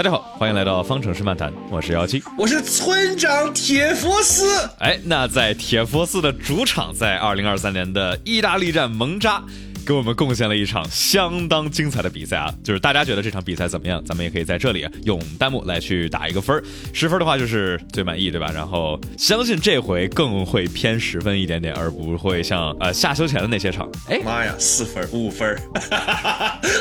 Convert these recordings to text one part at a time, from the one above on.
大家好，欢迎来到方程式漫谈，我是姚七，我是村长铁佛斯。哎，那在铁佛斯的主场，在二零二三年的意大利站蒙扎。给我们贡献了一场相当精彩的比赛啊！就是大家觉得这场比赛怎么样？咱们也可以在这里用弹幕来去打一个分儿，十分的话就是最满意，对吧？然后相信这回更会偏十分一点点，而不会像呃下休前的那些场。哎妈呀，四分五分，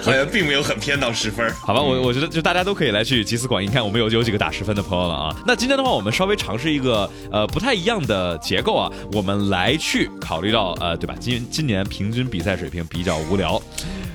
好像并没有很偏到十分。好吧，我我觉得就大家都可以来去集思广益，看我们有有几个打十分的朋友了啊。那今天的话，我们稍微尝试一个呃不太一样的结构啊，我们来去考虑到呃对吧？今今年平均比赛水平比。比较无聊，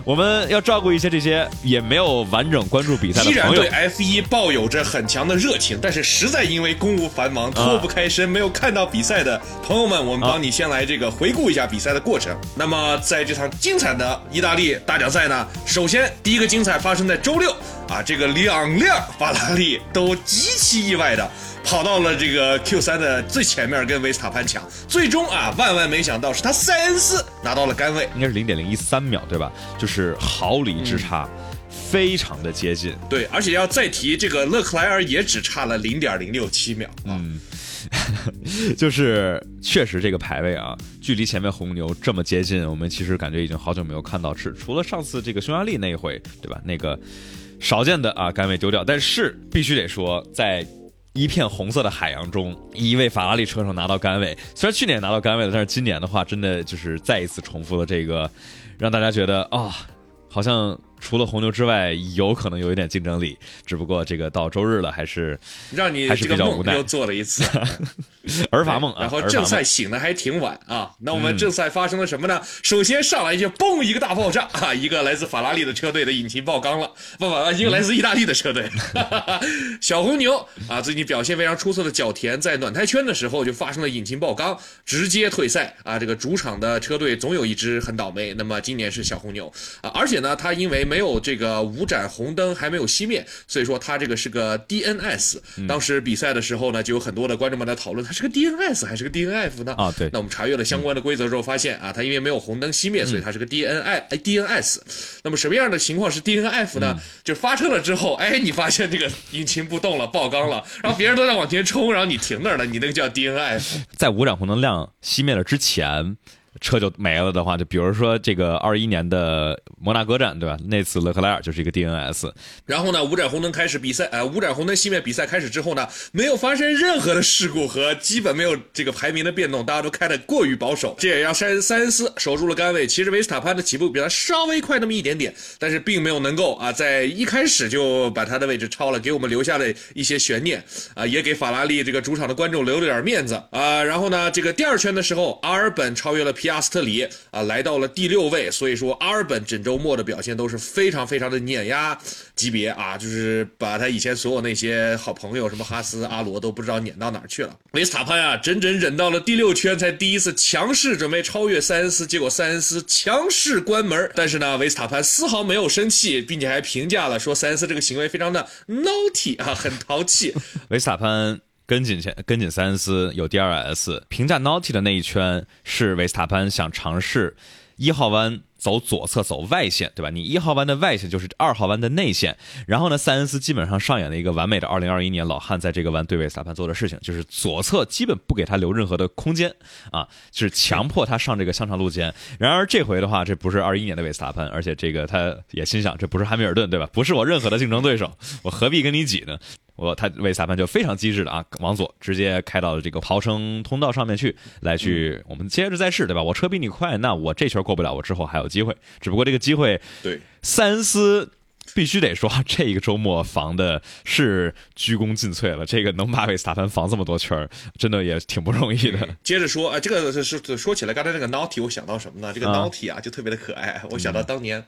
我们要照顾一些这些也没有完整关注比赛的朋友。依然对 F 一抱有着很强的热情，但是实在因为公务繁忙脱不开身，没有看到比赛的朋友们，我们帮你先来这个回顾一下比赛的过程。那么在这场精彩的意大利大奖赛呢，首先第一个精彩发生在周六啊，这个两辆法拉利都极其意外的。跑到了这个 Q 三的最前面，跟维斯塔潘抢，最终啊，万万没想到是他塞恩斯拿到了杆位，应该是零点零一三秒，对吧？就是毫厘之差，非常的接近。对，而且要再提这个勒克莱尔也只差了零点零六七秒。嗯，就是确实这个排位啊，距离前面红牛这么接近，我们其实感觉已经好久没有看到，是除了上次这个匈牙利那一回，对吧？那个少见的啊杆位丢掉，但是必须得说在。一片红色的海洋中，一位法拉利车手拿到杆位。虽然去年拿到杆位了，但是今年的话，真的就是再一次重复了这个，让大家觉得啊，好像。除了红牛之外，有可能有一点竞争力，只不过这个到周日了，还是让你还是比较无奈，又做了一次 儿法梦。然后正赛醒的还挺晚啊。那我们正赛发生了什么呢？首先上来就嘣一个大爆炸啊！一个来自法拉利的车队的引擎爆缸了，不不，一个来自意大利的车队，小红牛啊，最近表现非常出色的角田在暖胎圈的时候就发生了引擎爆缸，直接退赛啊！这个主场的车队总有一支很倒霉，那么今年是小红牛啊，而且呢，他因为没没有这个五盏红灯还没有熄灭，所以说它这个是个 DNS。当时比赛的时候呢，就有很多的观众们在讨论，它是个 DNS 还是个 DNF 呢？啊，对。那我们查阅了相关的规则之后，发现啊，它因为没有红灯熄灭，所以它是个 DNI 哎 DNS。那么什么样的情况是 DNF 呢？就发车了之后，哎，你发现这个引擎不动了，爆缸了，然后别人都在往前冲，然后你停那儿了，你那个叫 DNF。在五盏红灯亮熄灭了之前。车就没了的话，就比如说这个二一年的摩纳哥站，对吧？那次勒克莱尔就是一个 DNS。然后呢，五盏红灯开始比赛，呃，五盏红灯熄灭，比赛开始之后呢，没有发生任何的事故和基本没有这个排名的变动，大家都开的过于保守，这也让塞塞恩斯守住了杆位。其实维斯塔潘的起步比他稍微快那么一点点，但是并没有能够啊，在一开始就把他的位置超了，给我们留下了一些悬念啊，也给法拉利这个主场的观众留了点面子啊。然后呢，这个第二圈的时候，阿尔本超越了。皮亚斯特里啊，来到了第六位，所以说阿尔本整周末的表现都是非常非常的碾压级别啊，就是把他以前所有那些好朋友，什么哈斯、阿罗都不知道碾到哪儿去了。维斯塔潘啊，整整忍到了第六圈才第一次强势准备超越塞恩斯，结果塞恩斯强势关门，但是呢，维斯塔潘丝毫没有生气，并且还评价了说塞恩斯这个行为非常的 naughty 啊，很淘气。维斯塔潘。跟紧前跟紧三思有 DRS，评价 Naughty 的那一圈是维斯塔潘想尝试一号弯走左侧走外线，对吧？你一号弯的外线就是二号弯的内线。然后呢，塞恩斯基本上上演了一个完美的2021年老汉在这个弯对维斯塔潘做的事情，就是左侧基本不给他留任何的空间啊，就是强迫他上这个香肠路肩。然而这回的话，这不是21年的维斯塔潘，而且这个他也心想，这不是汉密尔顿，对吧？不是我任何的竞争对手，我何必跟你挤呢？我他维斯塔潘就非常机智的啊，往左直接开到了这个逃生通道上面去，来去我们接着再试，对吧？我车比你快，那我这圈过不了，我之后还有机会。只不过这个机会，对塞恩斯必须得说，这一个周末防的是鞠躬尽瘁了。这个能把维斯塔潘防这么多圈，真的也挺不容易的。接着说啊，这个是是说起来，刚才那个 Naughty，我想到什么呢？这个 Naughty 啊，就特别的可爱。我想到当年。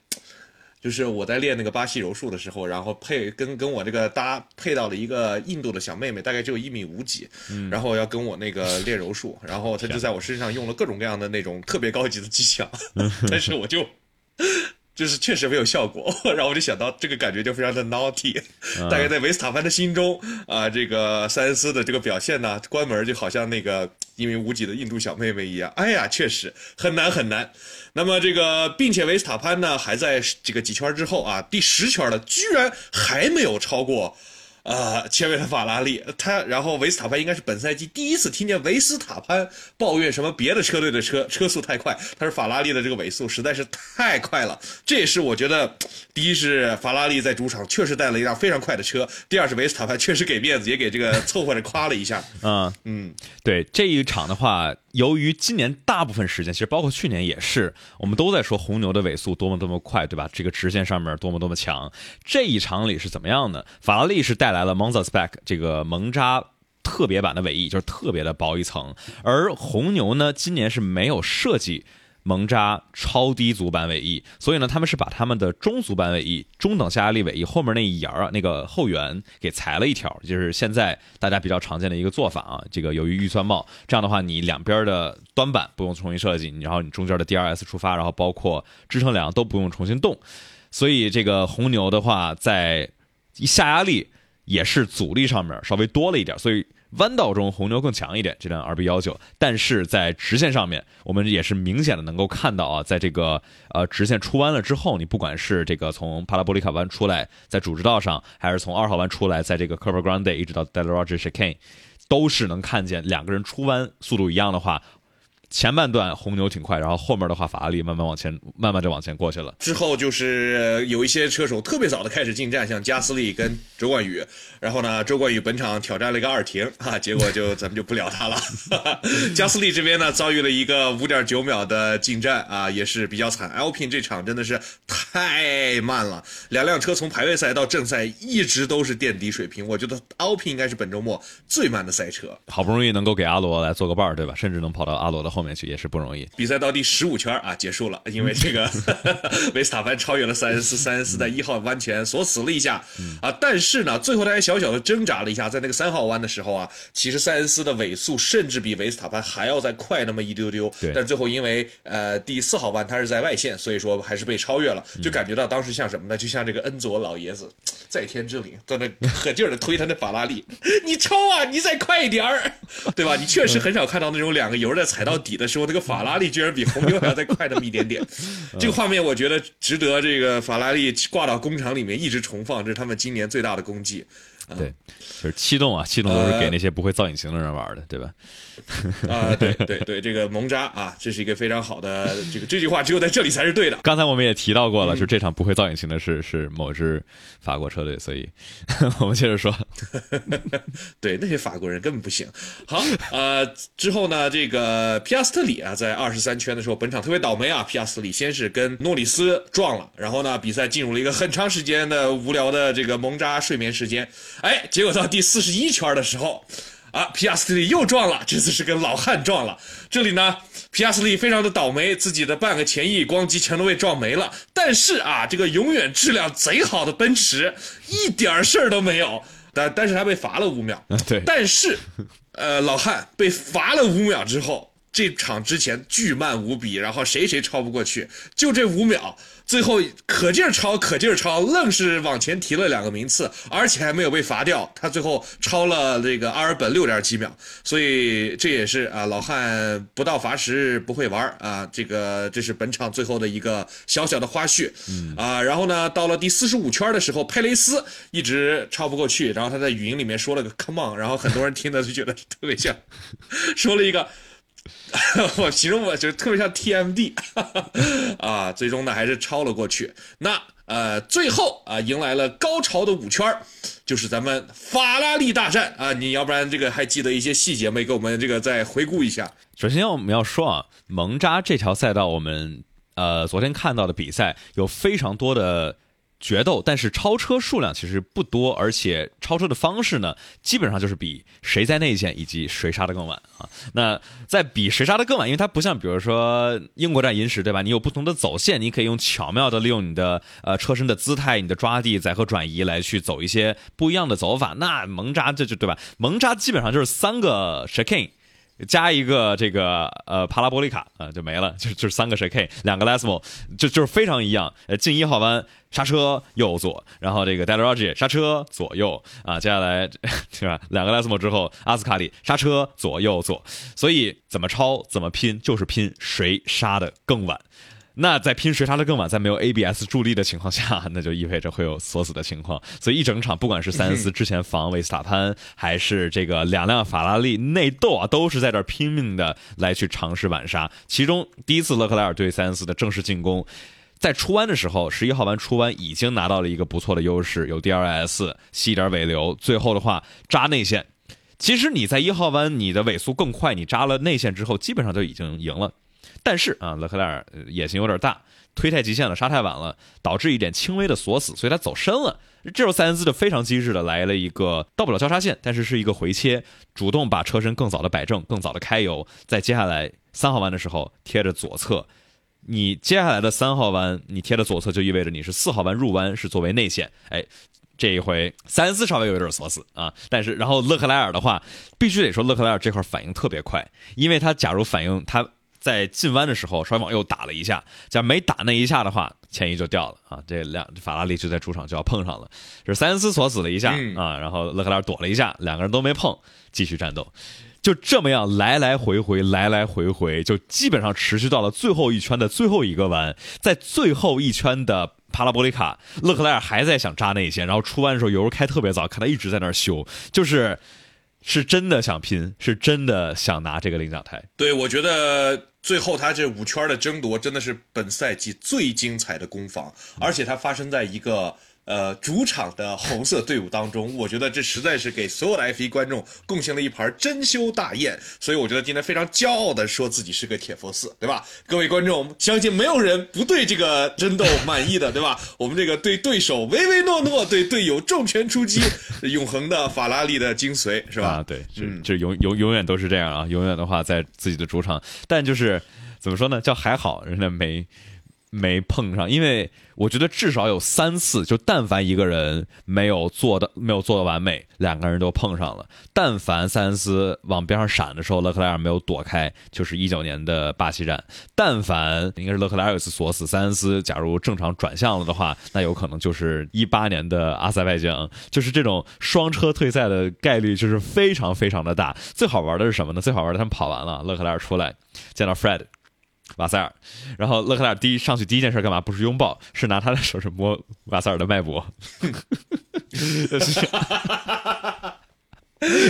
就是我在练那个巴西柔术的时候，然后配跟跟我这个搭配到了一个印度的小妹妹，大概只有一米五几，然后要跟我那个练柔术，然后她就在我身上用了各种各样的那种特别高级的技巧，但是我就就是确实没有效果，然后我就想到这个感觉就非常的 naughty，大概在维斯塔潘的心中啊，这个塞恩斯的这个表现呢，关门就好像那个一名无几的印度小妹妹一样，哎呀，确实很难很难。那么这个，并且维斯塔潘呢，还在这个几圈之后啊，第十圈了，居然还没有超过。呃，前面的法拉利，他然后维斯塔潘应该是本赛季第一次听见维斯塔潘抱怨什么别的车队的车车速太快，他说法拉利的这个尾速实在是太快了。这也是我觉得，第一是法拉利在主场确实带了一辆非常快的车，第二是维斯塔潘确实给面子，也给这个凑合着夸了一下。嗯嗯，对这一场的话，由于今年大部分时间，其实包括去年也是，我们都在说红牛的尾速多么多么快，对吧？这个直线上面多么多么强。这一场里是怎么样的？法拉利是带来了 Monza Spec 这个蒙扎特别版的尾翼，就是特别的薄一层，而红牛呢，今年是没有设计。蒙扎超低足版尾翼，所以呢，他们是把他们的中足版尾翼、中等下压力尾翼后面那一沿儿啊，那个后缘给裁了一条，就是现在大家比较常见的一个做法啊。这个由于预算帽，这样的话，你两边的端板不用重新设计，然后你中间的 DRS 出发，然后包括支撑梁都不用重新动。所以这个红牛的话，在下压力也是阻力上面稍微多了一点，所以。弯道中红牛更强一点，这辆 RB 幺九，但是在直线上面，我们也是明显的能够看到啊，在这个呃直线出弯了之后，你不管是这个从帕拉波利卡弯出来，在主直道上，还是从二号弯出来，在这个 Curva Grande 一直到 Del Roger Chicane，都是能看见两个人出弯速度一样的话。前半段红牛挺快，然后后面的话法拉利慢慢往前，慢慢就往前过去了。之后就是有一些车手特别早的开始进站，像加斯利跟周冠宇。然后呢，周冠宇本场挑战了一个二停啊，结果就咱们就不聊他了。加斯利这边呢遭遇了一个五点九秒的进站啊，也是比较惨。Alpine 这场真的是太慢了，两辆车从排位赛到正赛一直都是垫底水平。我觉得 Alpine 应该是本周末最慢的赛车。好不容易能够给阿罗来做个伴儿，对吧？甚至能跑到阿罗的后面去也是不容易。比赛到第十五圈啊，结束了，因为这个 维斯塔潘超越了塞恩斯，塞恩斯在一号弯前锁死了一下啊，但是呢，最后他还小小的挣扎了一下，在那个三号弯的时候啊，其实塞恩斯的尾速甚至比维斯塔潘还要再快那么一丢丢，但最后因为呃第四号弯他是在外线，所以说还是被超越了，就感觉到当时像什么呢？就像这个恩佐老爷子在天之灵在那可劲儿的推他那法拉利，你超啊，你再快一点儿，对吧？你确实很少看到那种两个油在踩到底的时候，那个法拉利居然比红牛 还要再快那么一点点。这个画面我觉得值得这个法拉利挂到工厂里面一直重放，这是他们今年最大的功绩。对，就是气动啊，气动都是给那些不会造引擎的人玩的，对吧？啊，对对对，这个蒙扎啊，这是一个非常好的这个这句话，只有在这里才是对的。刚才我们也提到过了，就这场不会造引擎的是是某支法国车队，所以 我们接着说。对，那些法国人根本不行。好，呃，之后呢，这个皮亚斯特里啊，在二十三圈的时候，本场特别倒霉啊，皮亚斯特里先是跟诺里斯撞了，然后呢，比赛进入了一个很长时间的无聊的这个蒙扎睡眠时间。哎，结果到第四十一圈的时候，啊，皮亚斯特利又撞了，这次是跟老汉撞了。这里呢，皮亚斯特利非常的倒霉，自己的半个前翼光机全都被撞没了。但是啊，这个永远质量贼好的奔驰一点事儿都没有。但但是他被罚了五秒。对。但是，呃，老汉被罚了五秒之后，这场之前巨慢无比，然后谁谁超不过去，就这五秒。最后可劲儿超，可劲儿超，愣是往前提了两个名次，而且还没有被罚掉。他最后超了这个阿尔本六点几秒，所以这也是啊，老汉不到罚时不会玩啊。这个这是本场最后的一个小小的花絮啊。然后呢，到了第四十五圈的时候，佩雷斯一直超不过去，然后他在语音里面说了个 “come on”，然后很多人听的就觉得特别像，说了一个。我形容我就特别像 TMD 啊，最终呢还是超了过去。那呃，最后啊，迎来了高潮的五圈就是咱们法拉利大战啊。你要不然这个还记得一些细节没？给我们这个再回顾一下。首先我们要说啊，蒙扎这条赛道，我们呃昨天看到的比赛有非常多的。决斗，但是超车数量其实不多，而且超车的方式呢，基本上就是比谁在内线以及谁杀的更晚啊。那在比谁杀的更晚，因为它不像比如说英国站银石，对吧？你有不同的走线，你可以用巧妙的利用你的呃车身的姿态、你的抓地、载荷转移来去走一些不一样的走法。那蒙扎这就对吧？蒙扎基本上就是三个 shaking。加一个这个呃帕拉波利卡啊、就没了，就就是三个谁 K，两个 Lesmo，就就是非常一样。呃，进一号弯刹车右左，然后这个 d e l r o g i 刹车左右啊，接下来 是吧？两个 Lesmo 之后，阿斯卡里刹车左右左，所以怎么超怎么拼，就是拼谁刹的更晚。那在拼谁刹的更晚，在没有 ABS 助力的情况下，那就意味着会有锁死的情况。所以一整场，不管是塞恩斯之前防维斯塔潘，还是这个两辆法拉利内斗啊，都是在这拼命的来去尝试晚刹。其中第一次勒克莱尔对塞恩斯的正式进攻，在出弯的时候，十一号弯出弯已经拿到了一个不错的优势，有 DRS 吸一点尾流，最后的话扎内线。其实你在一号弯，你的尾速更快，你扎了内线之后，基本上就已经赢了。但是啊，勒克莱尔野心有点大，推太极限了，刹太晚了，导致一点轻微的锁死，所以他走深了。这时候塞恩斯就非常机智的来了一个到不了交叉线，但是是一个回切，主动把车身更早的摆正，更早的开油，在接下来三号弯的时候贴着左侧。你接下来的三号弯，你贴着左侧就意味着你是四号弯入弯是作为内线，哎，这一回塞恩斯稍微有点锁死啊，但是然后勒克莱尔的话，必须得说勒克莱尔这块反应特别快，因为他假如反应他。在进弯的时候稍微往右打了一下，假如没打那一下的话，前翼就掉了啊！这两法拉利就在主场就要碰上了，是塞恩斯锁死了一下啊，然后勒克莱尔躲了一下，两个人都没碰，继续战斗，就这么样来来回回，来来回回，就基本上持续到了最后一圈的最后一个弯，在最后一圈的帕拉波利卡，勒克莱尔还在想扎内线，然后出弯的时候油开特别早，看他一直在那儿修，就是是真的想拼，是真的想拿这个领奖台。对，我觉得。最后，他这五圈的争夺真的是本赛季最精彩的攻防，而且它发生在一个。呃，主场的红色队伍当中，我觉得这实在是给所有的 F1 观众贡献了一盘珍馐大宴。所以我觉得今天非常骄傲的说自己是个铁佛寺，对吧？各位观众，相信没有人不对这个争斗满意的，对吧？我们这个对对手唯唯诺诺，对队友重拳出击，永恒的法拉利的精髓，是吧？啊，对，就就永永永远都是这样啊！永远的话在自己的主场，但就是怎么说呢？叫还好，人家没。没碰上，因为我觉得至少有三次，就但凡一个人没有做的没有做的完美，两个人都碰上了。但凡塞恩斯往边上闪的时候，勒克莱尔没有躲开，就是一九年的巴西站。但凡应该是勒克莱尔有一次锁死塞恩斯，假如正常转向了的话，那有可能就是一八年的阿塞拜疆，就是这种双车退赛的概率就是非常非常的大。最好玩的是什么呢？最好玩的他们跑完了，勒克莱尔出来见到 Fred。瓦塞尔，然后勒克莱尔第一上去第一件事干嘛？不是拥抱，是拿他的手是摸 瓦塞尔的脉搏。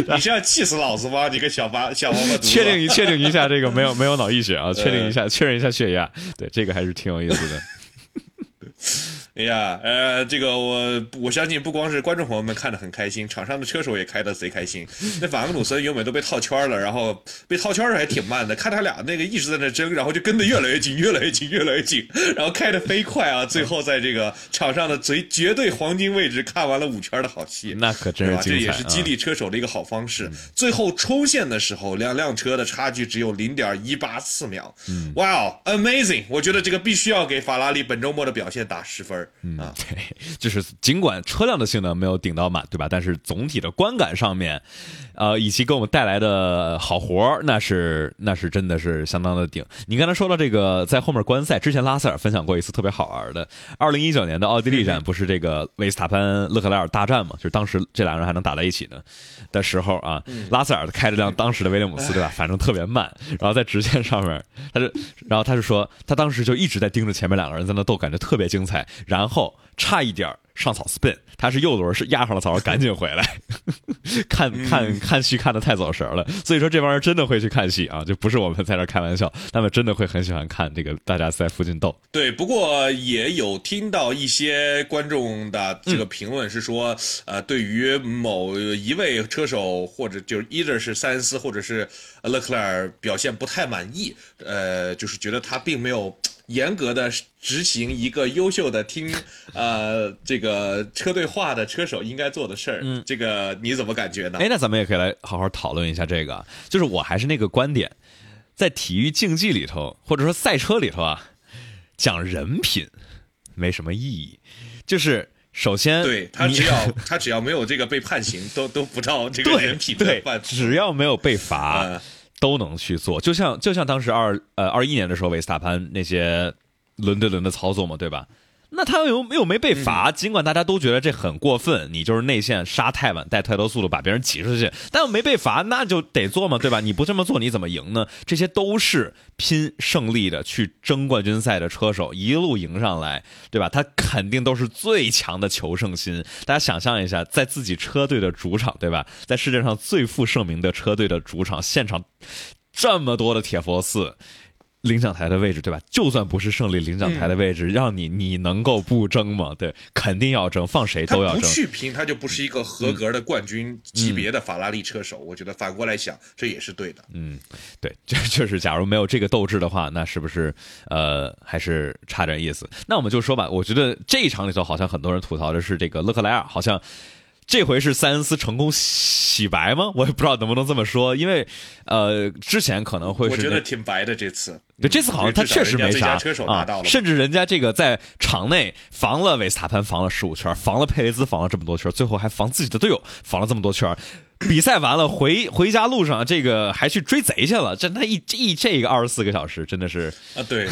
你是要气死老子吗？你个小八小王八犊子！确定一确定一下这个没有没有脑溢血啊？确定一下确认一下血压，对这个还是挺有意思的。哎呀，呃，这个我我相信不光是观众朋友们看得很开心，场上的车手也开得贼开心。那法格努森原本都被套圈了，然后被套圈还挺慢的，看他俩那个一直在那争，然后就跟得越来越紧，越来越紧，越来越紧，然后开得飞快啊！最后在这个场上的最绝对黄金位置看完了五圈的好戏，那可真是这也是激励车手的一个好方式。最后冲线的时候，两辆车的差距只有零点一八四秒，哇哦，amazing！我觉得这个必须要给法拉利本周末的表现打十分。嗯，对，就是尽管车辆的性能没有顶到满，对吧？但是总体的观感上面，呃，以及给我们带来的好活儿那是那是真的是相当的顶。你刚才说到这个，在后面观赛之前，拉塞尔分享过一次特别好玩的，二零一九年的奥地利站不是这个维斯塔潘勒克莱尔大战嘛？就是当时这两个人还能打在一起呢的时候啊，拉塞尔开着辆当时的威廉姆斯，对吧？反正特别慢，然后在直线上面，他就，然后他就说，他当时就一直在盯着前面两个人在那斗，感觉特别精彩。然后差一点上草 spin，他是右轮是压上了草，赶紧回来，看看看戏看的太走神了。所以说这帮人真的会去看戏啊，就不是我们在这开玩笑，他们真的会很喜欢看这个大家在附近斗。对，不过也有听到一些观众的这个评论是说，呃，对于某一位车手或者就是 either 是塞恩斯或者是勒克莱尔表现不太满意，呃，就是觉得他并没有。严格的执行一个优秀的听呃这个车队话的车手应该做的事儿，嗯，这个你怎么感觉呢？哎，那咱们也可以来好好讨论一下这个。就是我还是那个观点，在体育竞技里头或者说赛车里头啊，讲人品没什么意义。就是首先，对他只要 他只要没有这个被判刑，都都不到这个人品的对，只要没有被罚。都能去做，就像就像当时二呃二一年的时候，维斯塔潘那些轮对轮的操作嘛，对吧？那他又又没被罚，尽管大家都觉得这很过分，你就是内线杀太晚，带太多速度把别人挤出去，但又没被罚，那就得做嘛，对吧？你不这么做，你怎么赢呢？这些都是拼胜利的，去争冠军赛的车手一路赢上来，对吧？他肯定都是最强的求胜心。大家想象一下，在自己车队的主场，对吧？在世界上最负盛名的车队的主场，现场这么多的铁佛寺。领奖台的位置，对吧？就算不是胜利，领奖台的位置，让你你能够不争吗？对，肯定要争，放谁都要争。不去拼，他就不是一个合格的冠军级别的法拉利车手。我觉得反过来想，这也是对的。嗯，对，就就是假如没有这个斗志的话，那是不是呃还是差点意思？那我们就说吧，我觉得这一场里头好像很多人吐槽的是这个勒克莱尔，好像。这回是塞恩斯成功洗白吗？我也不知道能不能这么说，因为，呃，之前可能会是我觉得挺白的这次，对这次好像他确实没啥啊，甚至人家这个在场内防了维斯塔潘防了十五圈，防了佩雷兹防了这么多圈，最后还防自己的队友防了这么多圈。比赛完了回回家路上，这个还去追贼去了，这他一一这个二十四个小时真的是啊，对，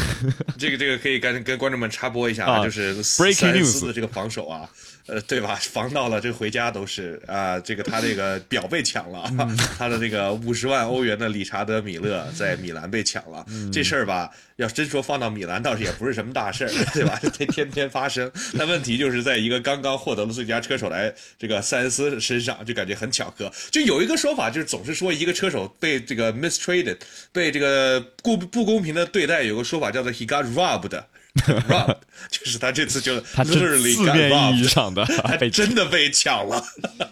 这个这个可以跟跟观众们插播一下啊，就是塞恩斯的这个防守啊。呃，对吧？防到了，这回家都是啊。这个他这个表被抢了，他的那个五十万欧元的理查德米勒在米兰被抢了。这事儿吧，要真说放到米兰，倒是也不是什么大事儿，对吧？这天天发生。但问题就是在一个刚刚获得了最佳车手来这个塞恩斯身上，就感觉很巧合。就有一个说法，就是总是说一个车手被这个 mistreated，被这个不不公平的对待，有个说法叫做 he got robbed。Rob 就是他这次就他字面意义上的，他真的被抢了。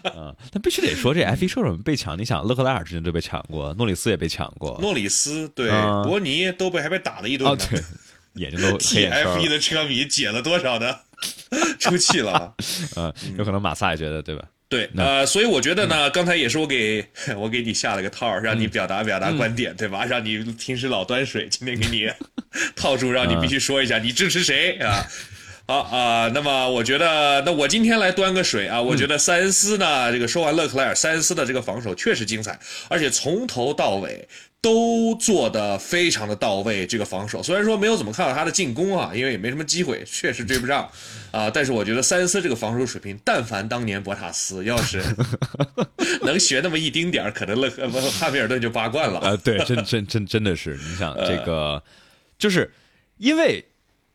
啊，但必须得说这 F 一车手被抢，你想勒克莱尔之前就被抢过，诺里斯也被抢过，诺里斯对伯尼都被还被打了一顿对，眼睛都替 F 一的车迷解了多少的出气了。嗯，有可能马萨也觉得对吧？对，呃，所以我觉得呢，刚才也是我给 我给你下了个套，让你表达表达观点，对吧？让你平时老端水，今天给你 套住，让你必须说一下你支持谁啊？好啊，那么我觉得，那我今天来端个水啊，我觉得塞恩斯呢，这个说完勒克莱尔，塞恩斯的这个防守确实精彩，而且从头到尾。都做的非常的到位，这个防守虽然说没有怎么看到他的进攻啊，因为也没什么机会，确实追不上啊。但是我觉得塞恩斯这个防守水平，但凡当年博塔斯要是 能学那么一丁点儿，可能勒不汉密尔顿就八冠了啊。对，真真真真的是，你想这个，就是因为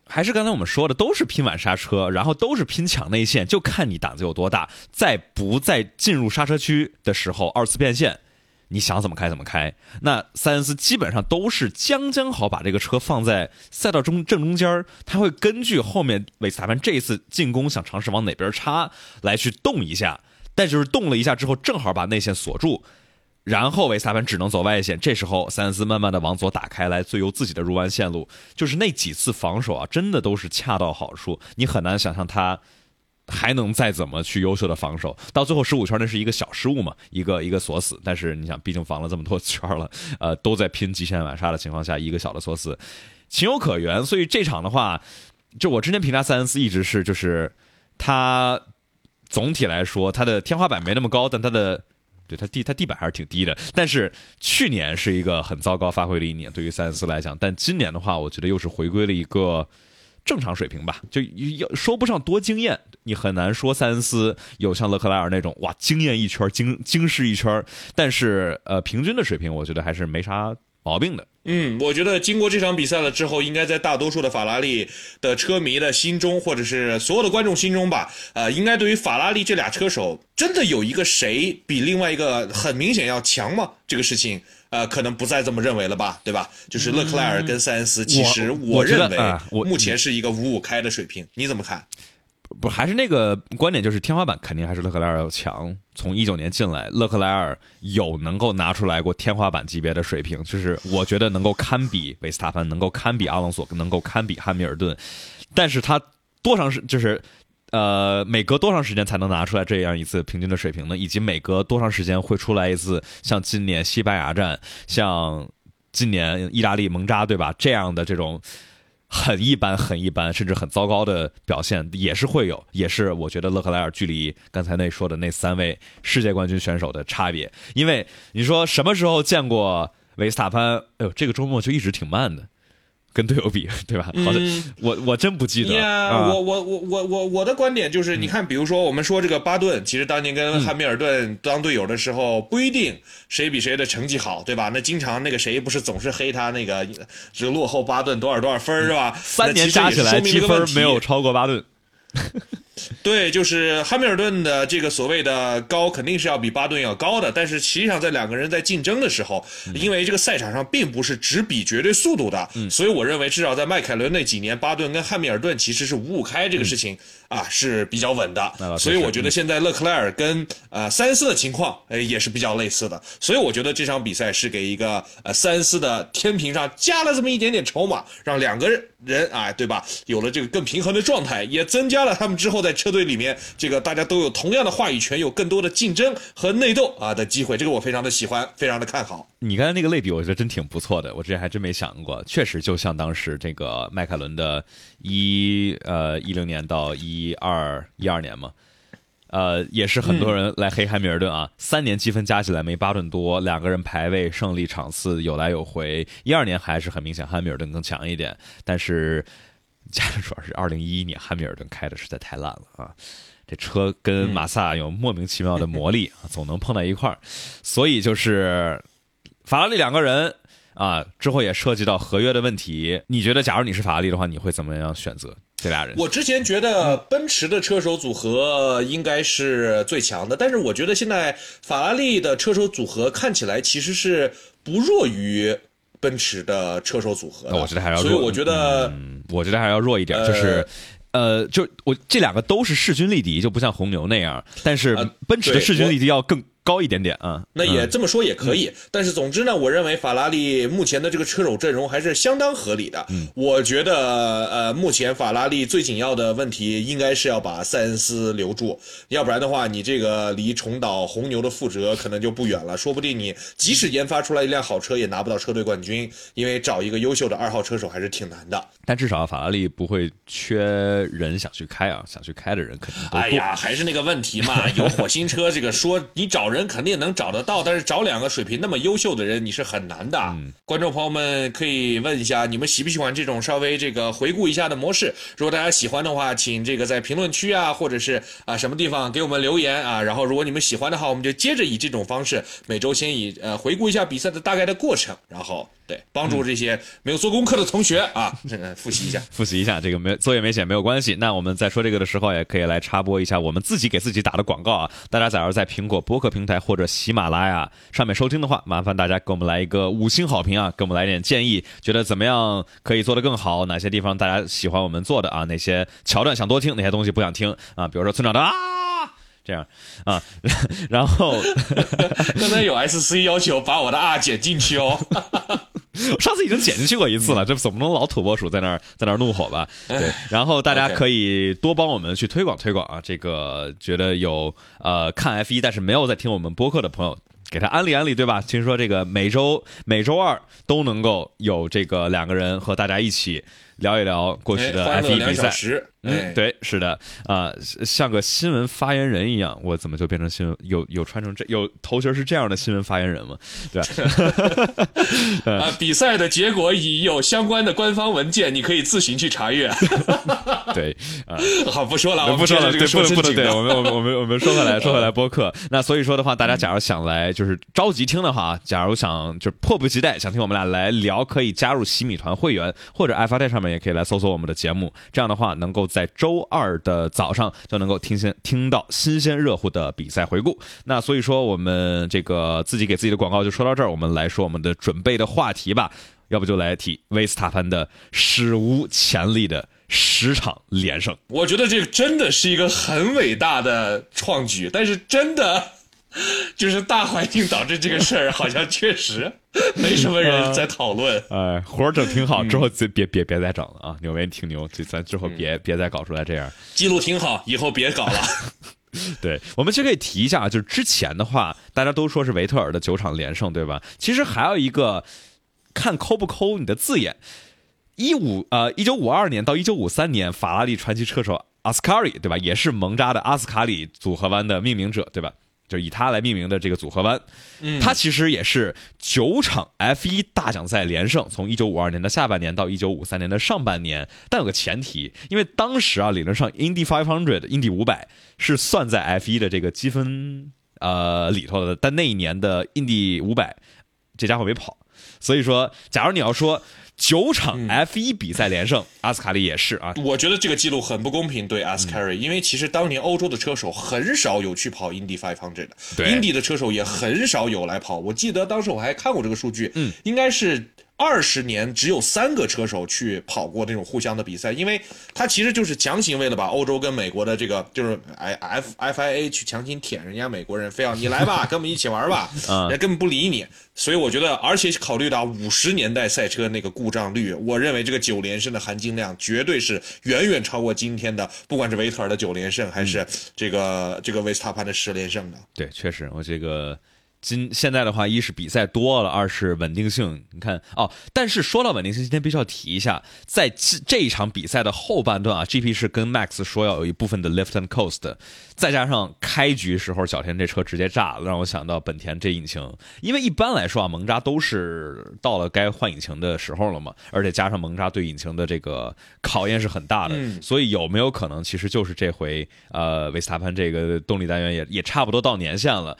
还是刚才我们说的，都是拼晚刹车，然后都是拼抢内线，就看你胆子有多大，在不在进入刹车区的时候二次变线。你想怎么开怎么开，那塞恩斯基本上都是将将好把这个车放在赛道中正中间儿他会根据后面维斯塔潘这一次进攻想尝试往哪边插来去动一下，但就是动了一下之后正好把内线锁住，然后维斯塔潘只能走外线，这时候塞恩斯慢慢的往左打开来，最优自己的入弯线路，就是那几次防守啊，真的都是恰到好处，你很难想象他。还能再怎么去优秀的防守？到最后十五圈那是一个小失误嘛，一个一个锁死。但是你想，毕竟防了这么多圈了，呃，都在拼极限晚杀的情况下，一个小的锁死，情有可原。所以这场的话，就我之前评价塞恩斯一直是，就是他总体来说他的天花板没那么高，但他的对他地他地板还是挺低的。但是去年是一个很糟糕发挥的一年，对于塞恩斯来讲。但今年的话，我觉得又是回归了一个。正常水平吧，就要说不上多惊艳，你很难说塞恩斯有像勒克莱尔那种哇惊艳一圈惊惊世一圈但是呃平均的水平我觉得还是没啥毛病的。嗯，我觉得经过这场比赛了之后，应该在大多数的法拉利的车迷的心中，或者是所有的观众心中吧，呃，应该对于法拉利这俩车手真的有一个谁比另外一个很明显要强吗？这个事情。呃，可能不再这么认为了吧，对吧？就是勒克莱尔跟塞恩斯，其实我认为目前是一个五五开的水平，你怎么看？不，还是那个观点，就是天花板肯定还是勒克莱尔要强。从一九年进来，勒克莱尔有能够拿出来过天花板级别的水平，就是我觉得能够堪比维斯塔潘，能够堪比阿隆索，能够堪比汉密尔顿。但是他多长时就是？呃，每隔多长时间才能拿出来这样一次平均的水平呢？以及每隔多长时间会出来一次像今年西班牙站、像今年意大利蒙扎，对吧？这样的这种很一般、很一般，甚至很糟糕的表现也是会有，也是我觉得勒克莱尔距离刚才那说的那三位世界冠军选手的差别。因为你说什么时候见过维斯塔潘，哎呦，这个周末就一直挺慢的，跟队友比，对吧？好的我我真不记得。呀，我我我我我我的观点就是，你看，比如说我们说这个巴顿，其实当年跟汉密尔顿当队友的时候，不一定谁比谁的成绩好，对吧？那经常那个谁不是总是黑他那个，只落后巴顿多少多少分是吧？三年加起来积分没有超过巴顿。对，就是汉密尔顿的这个所谓的高，肯定是要比巴顿要高的。但是实际上，在两个人在竞争的时候，因为这个赛场上并不是只比绝对速度的，所以我认为至少在迈凯伦那几年，巴顿跟汉密尔顿其实是五五开这个事情啊是比较稳的。所以我觉得现在勒克莱尔跟呃三思的情况，哎也是比较类似的。所以我觉得这场比赛是给一个呃三思的天平上加了这么一点点筹码，让两个人啊，对吧，有了这个更平衡的状态，也增加了他们之后在车队里面这个大家都有同样的话语权，有更多的竞争和内斗啊的机会。这个我非常的喜欢，非常的看好。你刚才那个类比，我觉得真挺不错的。我之前还真没想过，确实就像当时这个迈凯伦的一呃一零年到一二一二年嘛。呃，也是很多人来黑汉密尔顿啊，三年积分加起来没巴顿多，两个人排位、胜利场次有来有回。一二年还是很明显汉密尔顿更强一点，但是加上主要是二零一一年汉密尔顿开的实在太烂了啊，这车跟马萨有莫名其妙的魔力 啊，总能碰到一块儿，所以就是法拉利两个人啊，之后也涉及到合约的问题。你觉得，假如你是法拉利的话，你会怎么样选择？这俩人，我之前觉得奔驰的车手组合应该是最强的，但是我觉得现在法拉利的车手组合看起来其实是不弱于奔驰的车手组合。那我觉得还要弱，所以我觉得，我觉得还要弱一点，就是，呃，就我这两个都是势均力敌，就不像红牛那样，但是奔驰的势均力敌要更。高一点点啊，那也这么说也可以。但是总之呢，我认为法拉利目前的这个车手阵容还是相当合理的。嗯，我觉得呃，目前法拉利最紧要的问题应该是要把塞恩斯留住，要不然的话，你这个离重蹈红牛的覆辙可能就不远了。说不定你即使研发出来一辆好车，也拿不到车队冠军，因为找一个优秀的二号车手还是挺难的。但至少法拉利不会缺人想去开啊，想去开的人肯定多。哎呀，还是那个问题嘛，有火星车这个说你找人。人肯定能找得到，但是找两个水平那么优秀的人，你是很难的。观众朋友们可以问一下，你们喜不喜欢这种稍微这个回顾一下的模式？如果大家喜欢的话，请这个在评论区啊，或者是啊什么地方给我们留言啊。然后如果你们喜欢的话，我们就接着以这种方式，每周先以呃回顾一下比赛的大概的过程，然后。对，帮助这些没有做功课的同学啊，这个复习一下，复习一下这个没作业没写没有关系。那我们在说这个的时候，也可以来插播一下我们自己给自己打的广告啊。大家假如在苹果播客平台或者喜马拉雅上面收听的话，麻烦大家给我们来一个五星好评啊，给我们来点建议，觉得怎么样可以做得更好？哪些地方大家喜欢我们做的啊？哪些桥段想多听？哪些东西不想听啊？比如说村长的啊。这样啊，然后刚才有 SC 要求把我的 R 剪进去哦。上次已经剪进去过一次了，这总不能老土拨鼠在那儿在那儿怒吼吧？对，然后大家可以多帮我们去推广推广啊。这个觉得有呃看 F 一但是没有在听我们播客的朋友，给他安利安利，对吧？听说这个每周每周二都能够有这个两个人和大家一起。聊一聊过去的 F 一比赛，嗯，对，是的，啊，像个新闻发言人一样，我怎么就变成新闻？有有穿成这有头型是这样的新闻发言人吗？对，啊，比赛的结果已有相关的官方文件，你可以自行去查阅。对，啊，好，不说了，我不说了，这个说不能，对，我们我们我们我们说回来，说回来播客。那所以说的话，大家假如想来就是着急听的话，假如想就是迫不及待想听我们俩来聊，可以加入洗米团会员或者爱发电上面。也可以来搜索我们的节目，这样的话能够在周二的早上就能够听先听到新鲜热乎的比赛回顾。那所以说，我们这个自己给自己的广告就说到这儿，我们来说我们的准备的话题吧。要不就来提维斯塔潘的史无前例的十场连胜。我觉得这个真的是一个很伟大的创举，但是真的。就是大环境导致这个事儿，好像确实没什么人在讨论。哎，活儿整挺好，之后别别别再整了啊！牛威挺牛，就咱之后别别再搞出来这样。记录挺好，以后别搞了。对，我们其实可以提一下，就是之前的话，大家都说是维特尔的九场连胜，对吧？其实还有一个看抠不抠你的字眼。一五呃，一九五二年到一九五三年，法拉利传奇车手阿斯卡里，对吧？也是蒙扎的阿斯卡里组合湾的命名者，对吧？就以他来命名的这个组合湾，嗯。它其实也是九场 F 一大奖赛连胜，从一九五二年的下半年到一九五三年的上半年。但有个前提，因为当时啊，理论上 Indy 500、Indy 五百是算在 F 一的这个积分呃里头的，但那一年的 Indy 五百这家伙没跑，所以说，假如你要说九场 F 一比赛连胜，阿斯卡利也是啊，我觉得这个记录很不公平对 Ascari，、因为其实当年欧洲的车手很少有去跑 Indy 500的对，Indy 的车手也很少有来跑。我记得当时我还看过这个数据，嗯，应该是。二十年只有三个车手去跑过那种互相的比赛，因为他其实就是强行为了把欧洲跟美国的这个就是哎 F FIA 去强行舔人家美国人，非要你来吧，跟我们一起玩吧，人家根本不理你。所以我觉得，而且考虑到五十年代赛车那个故障率，我认为这个九连胜的含金量绝对是远远超过今天的，不管是维特尔的九连胜，还是这个这个维斯塔潘的十连胜的。对，确实，我这个今现在的话，一是比赛多了，二是稳定性。你看哦，但是说到稳定性，今天必须要提一下，在这这一场比赛的后半段啊，GP 是跟 Max 说要有一部分的 lift and coast，再加上开局时候小田这车直接炸了，让我想到本田这引擎。因为一般来说啊，蒙扎都是到了该换引擎的时候了嘛，而且加上蒙扎对引擎的这个考验是很大的，所以有没有可能其实就是这回呃维斯塔潘这个动力单元也也差不多到年限了。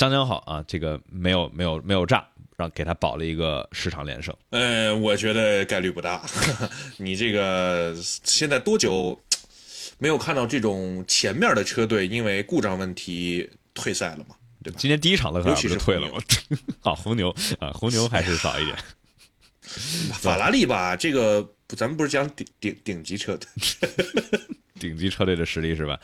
张江好啊，这个没有没有没有炸，让给他保了一个十场连胜。呃，我觉得概率不大。你这个现在多久没有看到这种前面的车队因为故障问题退赛了嘛？对吧？今天第一场勒克莱尔不是就退了吗？好，红牛啊，红牛还是少一点。法拉利吧，这个咱们不是讲顶顶顶级车队，顶级车队的实力是吧？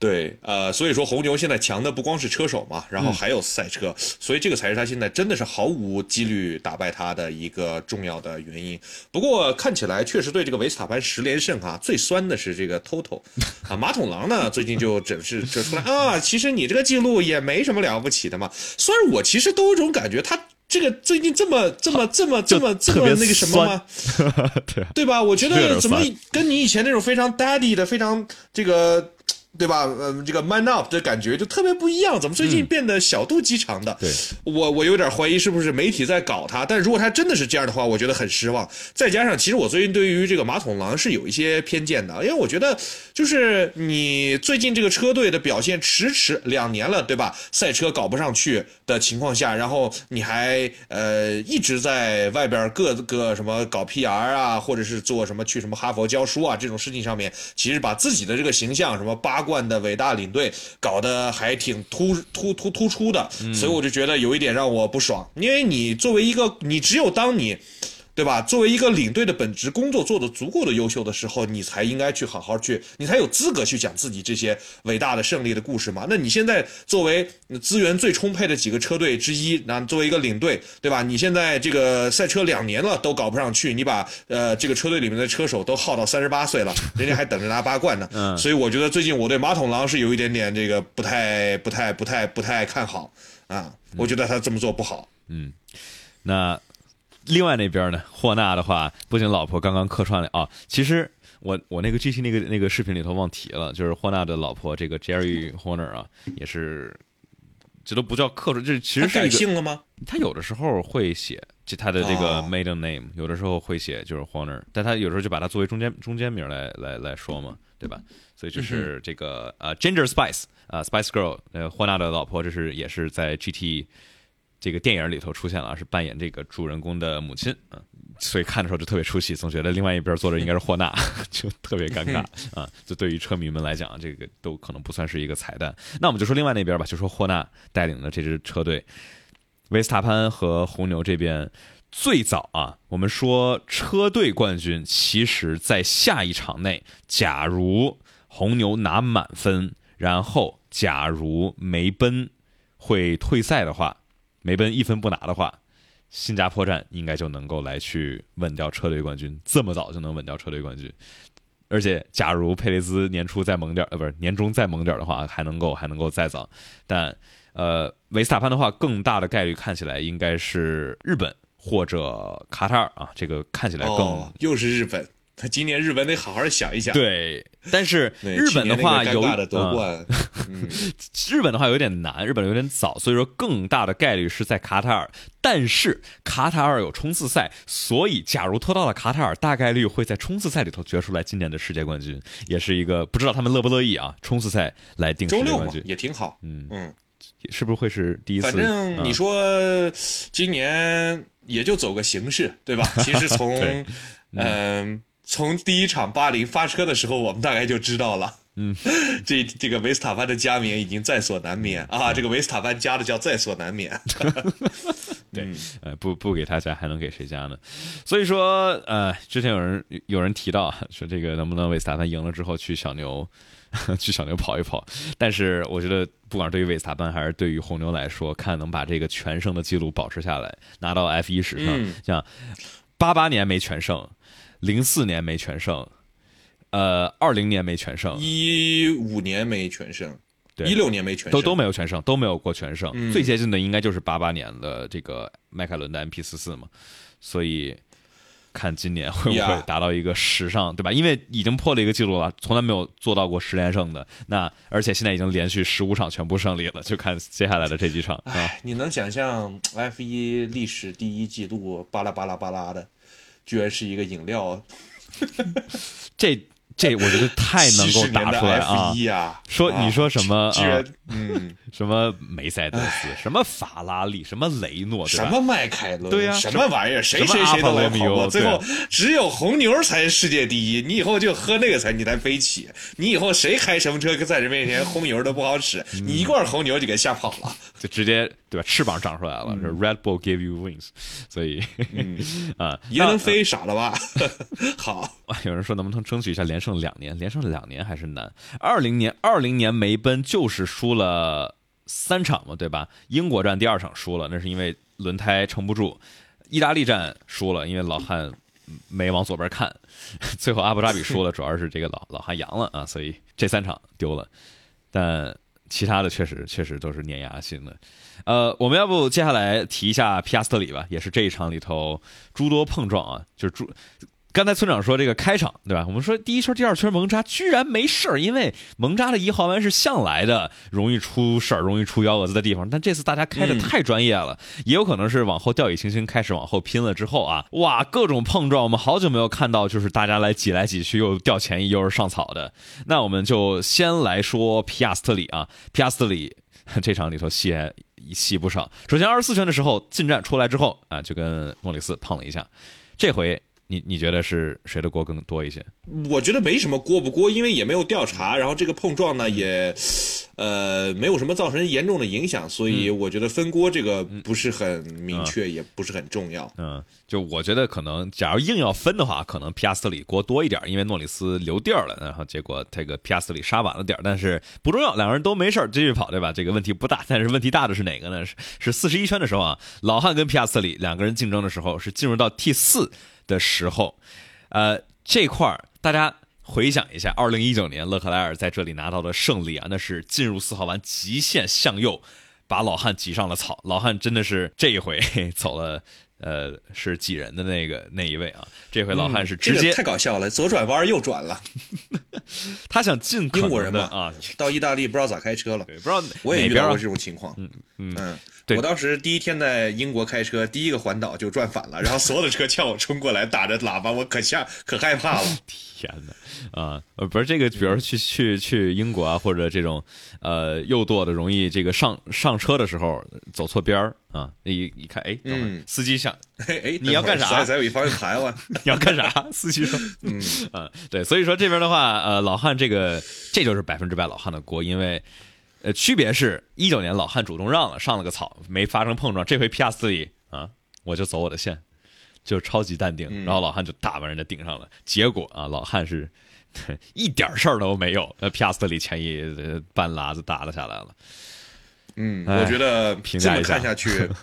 对，呃，所以说红牛现在强的不光是车手嘛，然后还有赛车，所以这个才是他现在真的是毫无几率打败他的一个重要的原因。不过看起来确实对这个维斯塔潘十连胜啊，最酸的是这个 Toto 啊，马桶狼呢最近就整是整出来啊，其实你这个记录也没什么了不起的嘛。虽然我其实都有种感觉，他这个最近这么这么这么这么这么那个什么吗？对，对吧？我觉得怎么跟你以前那种非常 daddy 的、非常这个，对吧？呃，这个 man up 的感觉就特别不一样。怎么最近变得小肚鸡肠的？对我我有点怀疑是不是媒体在搞他。但如果他真的是这样的话，我觉得很失望。再加上，其实我最近对于这个马桶狼是有一些偏见的，因为我觉得就是你最近这个车队的表现迟迟两年了，对吧？赛车搞不上去的情况下，然后你还呃一直在外边各个什么搞 PR 啊，或者是做什么去什么哈佛教书啊这种事情上面，其实把自己的这个形象，什么八冠的伟大领队，搞得还挺突突突突出的，所以我就觉得有一点让我不爽，因为你作为一个，你只有当你。对吧？作为一个领队的本职工作做得足够的优秀的时候，你才应该去好好去，你才有资格去讲自己这些伟大的胜利的故事嘛。那你现在作为资源最充沛的几个车队之一，那作为一个领队，对吧？你现在这个赛车两年了都搞不上去，你把呃这个车队里面的车手都耗到三十八岁了，人家还等着拿八冠呢。嗯所以我觉得最近我对马桶狼是有一点点这个不太不太不太不太看好啊，我觉得他这么做不好。嗯那另外那边呢，霍纳的话，不仅老婆刚刚客串了啊，其实我我那个 GT 那个那个视频里头忘提了，就是霍纳的老婆这个 Jerry Horner 啊，也是。这都不叫客串，这其实是一个姓了吗？他有的时候会写就他的这个哦 maiden name，、有的时候会写就是 Horner，但他有时候就把它作为中间中间名来来来说嘛，对吧？所以就是这个呃 Ginger Spice 啊、Spice Girl，呃霍纳的老婆，这是也是在 GT 这个电影里头出现了，是扮演这个主人公的母亲啊。所以看的时候就特别出戏，总觉得另外一边坐着应该是霍纳，就特别尴尬啊！就对于车迷们来讲，这个都可能不算是一个彩蛋。那我们就说另外那边吧，就说霍纳带领的这支车队，维斯塔潘和红牛这边最早啊，我们说车队冠军，其实在下一场内，假如红牛拿满分，然后假如梅奔会退赛的话，梅奔一分不拿的话，新加坡站应该就能够来去稳掉车队冠军，这么早就能稳掉车队冠军。而且，假如佩雷兹年初再猛点儿，呃，不是年终再猛点儿的话，还能够还能够再早。但，呃，维斯塔潘的话，更大的概率看起来应该是日本或者卡塔尔啊，这个看起来更、又是日本，他今年日本得好好想一想。对，但是 日本的话有 日本的话有点难，日本有点早，所以说更大的概率是在卡塔尔。但是卡塔尔有冲刺赛，所以假如拖到了卡塔尔，大概率会在冲刺赛里头决出来今年的世界冠军，也是一个不知道他们乐不乐意啊。冲刺赛来定世周六嘛界冠军，也挺好，嗯嗯，是不是会是第一次？反正你嗯说今年也就走个形式，对吧？其实从对嗯从第一场巴林发车的时候，我们大概就知道了。嗯，这这个维斯塔潘的加冕已经在所难免啊！这个维斯塔潘加的叫在所难免。对，呃，不不给他加，还能给谁加呢？所以说，呃，之前有人有人提到啊说这个能不能维斯塔潘赢了之后去小牛，去小牛跑一跑？但是我觉得，不管对于维斯塔潘还是对于红牛来说，看能把这个全胜的记录保持下来，拿到 F 一史上，嗯像八八年没全胜，零四年没全胜，呃，二零年没全胜，一五年没全胜，对一六年没全胜，都都没有全胜，都没有过全胜。嗯最接近的应该就是八八年的这个迈凯伦的 MP 四四嘛，所以看今年会不会达到一个史上对吧？因为已经破了一个记录了，从来没有做到过十连胜的。那而且现在已经连续十五场全部胜利了，就看接下来的这几场啊。哎，你能想象 F 一历史第一季度巴拉巴拉巴拉的，居然是一个饮料？这这我觉得太能够70年的打出来啊说你说什么啊居然？嗯，什么梅赛德斯，什么法拉利，什么雷诺，什么迈凯伦，对呀什么玩意儿，谁谁谁都来跑过，最后只有红牛才是世界第一。你以后就喝那个才你才飞起，你以后谁开什么车在人面前红牛都不好使，嗯你一罐红牛就给吓跑了。就直接对吧？翅膀长出来了，是 Red Bull give you wings，所以 啊，也能飞傻了吧？好，那。有人说能不能争取一下连胜两年？连胜两年还是难。二零年，二零年梅奔就是输了三场嘛，对吧？英国站第二场输了，那是因为轮胎撑不住；意大利站输了，因为老汉没往左边看；最后阿布扎比输了，主要是这个老老汉阳了啊，所以这三场丢了。但其他的确实确实都是碾压性的。呃，我们要不接下来提一下皮亚斯特里吧，也是这一场里头诸多碰撞啊，就是诸。刚才村长说这个开场对吧？我们说第一圈、第二圈蒙扎居然没事儿，因为蒙扎的一号弯是向来的容易出事儿、容易出幺蛾子的地方。但这次大家开的太专业了，也有可能是往后掉以轻心，开始往后拼了之后啊，哇，各种碰撞，我们好久没有看到，就是大家来挤来挤去，又掉前翼，又是上草的。那我们就先来说皮亚斯特里啊，皮亚斯特里 这场里头戏还戏不少。首先二十四圈的时候进站出来之后啊，就跟莫里斯碰了一下，这回。你你觉得是谁的锅更多一些？我觉得没什么锅不锅，因为也没有调查，然后这个碰撞呢也，呃，没有什么造成严重的影响，所以我觉得分锅这个不是很明确，也不是很重要。嗯，就我觉得可能，假如硬要分的话，可能皮亚斯特里锅多一点，因为诺里斯留地儿了，然后结果这个皮亚斯特里杀晚了点但是不重要，两个人都没事儿继续跑，对吧？这个问题不大，但是问题大的是哪个呢？是是四十一圈的时候啊，老汉跟皮亚斯特里两个人竞争的时候，是进入到 T 四。的时候，呃，这块儿大家回想一下，二零一九年勒克莱尔在这里拿到的胜利啊，那是进入四号弯极限向右，把老汉挤上了草。老汉真的是这一回 走了，呃，是挤人的那个那一位啊。这回老汉是直接、嗯这个、太搞笑了，左转弯右转了。他想进英国人的啊，到意大利不知道咋开车了，对，不知道我也遇到过这种情况。嗯嗯嗯。对我当时第一天在英国开车，第一个环岛就转反了，然后所有的车向我冲过来，打着喇叭，我可吓可害怕了。天哪，啊，呃，不是这个，比如说去去去英国啊，或者这种呃右舵的，容易这个上上车的时候走错边儿啊，一一看，哎，嗯，司机想，哎，你要干啥？咱咱有一方向盘哇，你要干啥？司机说，嗯啊，对，所以说这边的话，呃，老汉这个这就是百分之百老汉的锅，因为。呃，区别是一九年老汉主动让了，上了个草，没发生碰撞。这回皮亚斯里啊，我就走我的线，就超级淡定。嗯、然后老汉就大把人家顶上了。结果啊，老汉是一点事儿都没有。呃，皮亚斯里前翼半拉子打了下来了。嗯，我觉得这么看下去。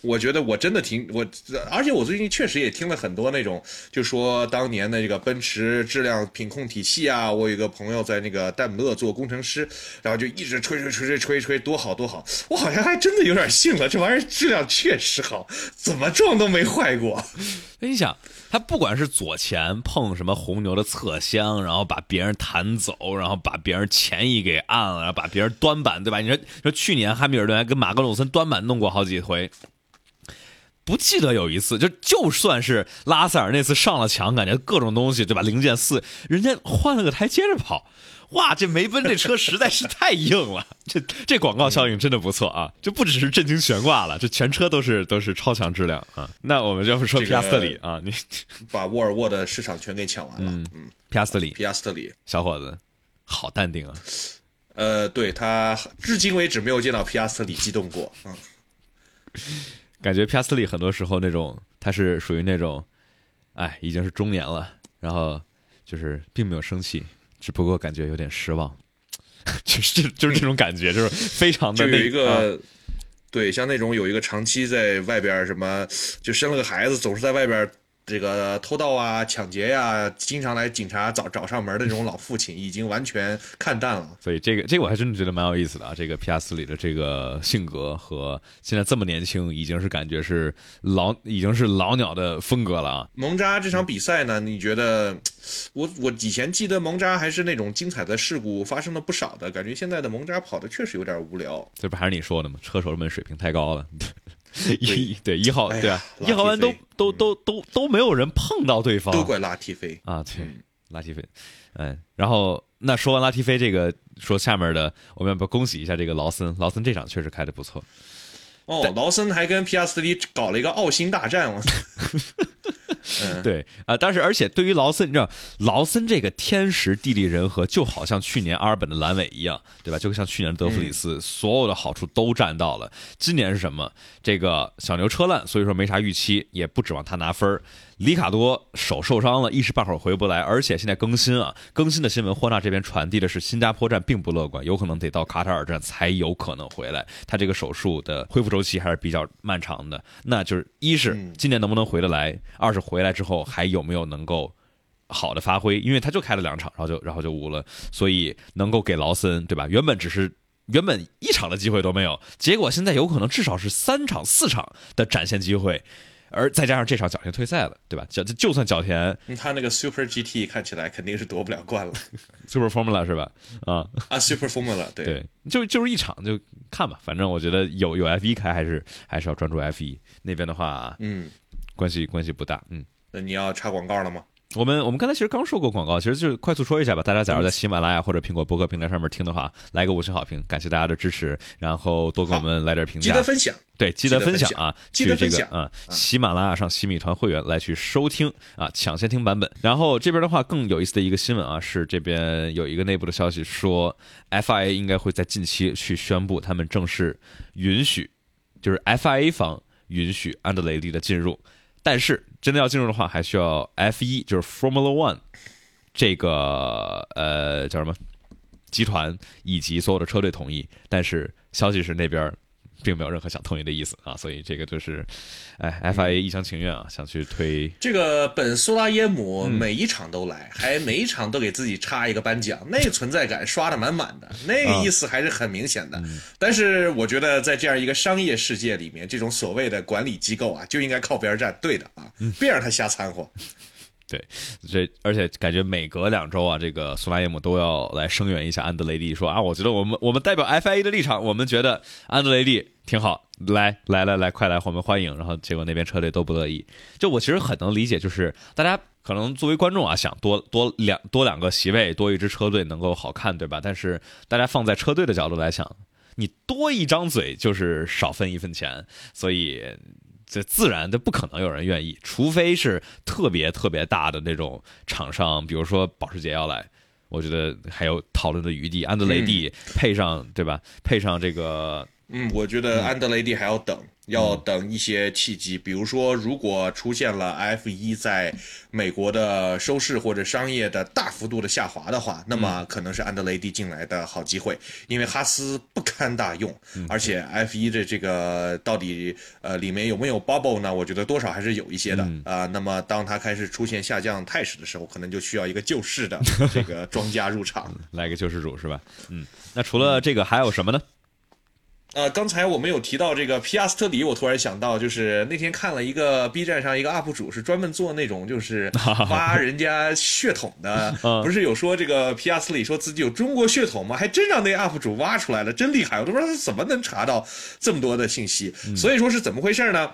我觉得我真的挺我，而且我最近确实也听了很多那种，就说当年的这个奔驰质量品控体系啊，我有一个朋友在那个戴姆勒做工程师，然后就一直吹吹吹吹吹吹多好多好，我好像还真的有点信了，这玩意儿质量确实好，怎么撞都没坏过。那你想，他不管是左前碰什么红牛的侧箱，然后把别人弹走，然后把别人前翼给按了，然后把别人端板，对吧？你说说去年汉密尔顿还跟马格鲁森端板弄过好几回，不记得有一次，就就算是拉塞尔那次上了墙，感觉各种东西对吧？零件四，人家换了个台接着跑。哇，这梅奔这车实在是太硬了，这这广告效应真的不错啊！这不只是震惊悬挂了，这全车都是都是超强质量啊！那我们就说皮亚斯特里啊，你 把沃尔沃的市场全给抢完了。嗯，皮亚斯特里，皮亚斯特里，小伙子，好淡定啊！呃，对他至今为止没有见到皮亚斯特里激动过。嗯，感觉皮亚斯特里很多时候那种他是属于那种，哎，已经是中年了，然后就是并没有生气。只不过感觉有点失望，就是就是这种感觉，就是非常的那个，对，像那种有一个长期在外边什么，就生了个孩子，总是在外边。这个偷盗啊、抢劫呀，经常来警察找找上门的这种老父亲，已经完全看淡了。所以这个这个我还真的觉得蛮有意思的啊。这个皮亚斯里的这个性格和现在这么年轻，已经是感觉是老已经是老鸟的风格了啊。蒙扎这场比赛呢，你觉得我我以前记得蒙扎还是那种精彩的事故发生了不少的，感觉现在的蒙扎跑的确实有点无聊。这不还是你说的吗？车手们水平太高了。一对一号对啊，一号弯都都都都都没有人碰到对方，都怪拉提菲啊，对，拉提菲，嗯，然后那说完拉提菲这个，说下面的，我们要不要恭喜一下这个劳森？劳森这场确实开的不错。哦，劳森还跟皮亚斯利搞了一个奥星大战，我。对啊，但是而且对于劳森，你知道劳森这个天时地利人和，就好像去年阿尔本的阑尾一样，对吧？就像去年的德弗里斯，所有的好处都占到了。今年是什么？这个小牛车烂，所以说没啥预期，也不指望他拿分儿。里卡多手受伤了，一时半会儿回不来，而且现在更新啊，更新的新闻，霍纳这边传递的是新加坡站并不乐观，有可能得到卡塔尔站才有可能回来。他这个手术的恢复周期还是比较漫长的，那就是一是今年能不能回得来，二是回来之后还有没有能够好的发挥，因为他就开了两场，然后就然后就无了，所以能够给劳森对吧？原本只是原本一场的机会都没有，结果现在有可能至少是三场四场的展现机会。而再加上这场角田退赛了，对吧？角就算角田，他那个 Super GT 看起来肯定是夺不了冠了，Super Formula 是吧？啊啊，Super Formula，对对，就就是一场就看吧，反正我觉得有有 F 一开还是还是要专注 F 一那边的话，嗯，关系关系不大，嗯。那你要插广告了吗？我们我们刚才其实刚说过广告，其实就是快速说一下吧。大家假如在喜马拉雅或者苹果播客平台上面听的话，来个五星好评，感谢大家的支持，然后多给我们来点评价，记得分享，对，记得分享啊，记得分享啊。喜马拉雅上喜米团会员来去收听啊，抢先听版本。然后这边的话更有意思的一个新闻啊，是这边有一个内部的消息说，FIA 应该会在近期去宣布他们正式允许，就是 FIA 方允许安德雷利的进入。但是真的要进入的话，还需要 F 一，就是 Formula One 这个呃叫什么集团以及所有的车队同意。但是消息是那边。并没有任何想同意的意思啊，所以这个就是，哎，FIA 一厢情愿啊，想去推这个本苏拉耶姆每一场都来，还每一场都给自己插一个颁奖，那个存在感刷的满满的，那个意思还是很明显的。但是我觉得在这样一个商业世界里面，这种所谓的管理机构啊，就应该靠边站，对的啊，别让他瞎掺和。对，这而且感觉每隔两周啊，这个苏拉耶姆都要来声援一下安德雷蒂，说啊，我觉得我们我们代表 FIA 的立场，我们觉得安德雷蒂挺好，来来来来，快来，我们欢迎。然后结果那边车队都不乐意。就我其实很能理解，就是大家可能作为观众啊，想多多两多两个席位，多一支车队能够好看，对吧？但是大家放在车队的角度来想，你多一张嘴就是少分一分钱，所以。这自然的不可能有人愿意，除非是特别特别大的那种厂商，比如说保时捷要来，我觉得还有讨论的余地。安德雷蒂配上对吧？配上这个，嗯，我觉得安德雷蒂还要等。要等一些契机，比如说，如果出现了 F 一在美国的收视或者商业的大幅度的下滑的话，那么可能是安德雷蒂进来的好机会，因为哈斯不堪大用，而且 F 一的这个到底呃里面有没有 bubble 呢？我觉得多少还是有一些的啊。那么当它开始出现下降态势的时候，可能就需要一个救市的这个 庄家入场，来个救世主是吧？嗯，那除了这个还有什么呢？呃，刚才我们有提到这个皮亚斯特里，我突然想到，就是那天看了一个 B 站上一个 UP 主，是专门做那种就是 挖人家血统的，不是有说这个皮亚斯特里说自己有中国血统吗？还真让那 UP 主挖出来了，真厉害！我都不知道他怎么能查到这么多的信息。所以说是怎么回事呢？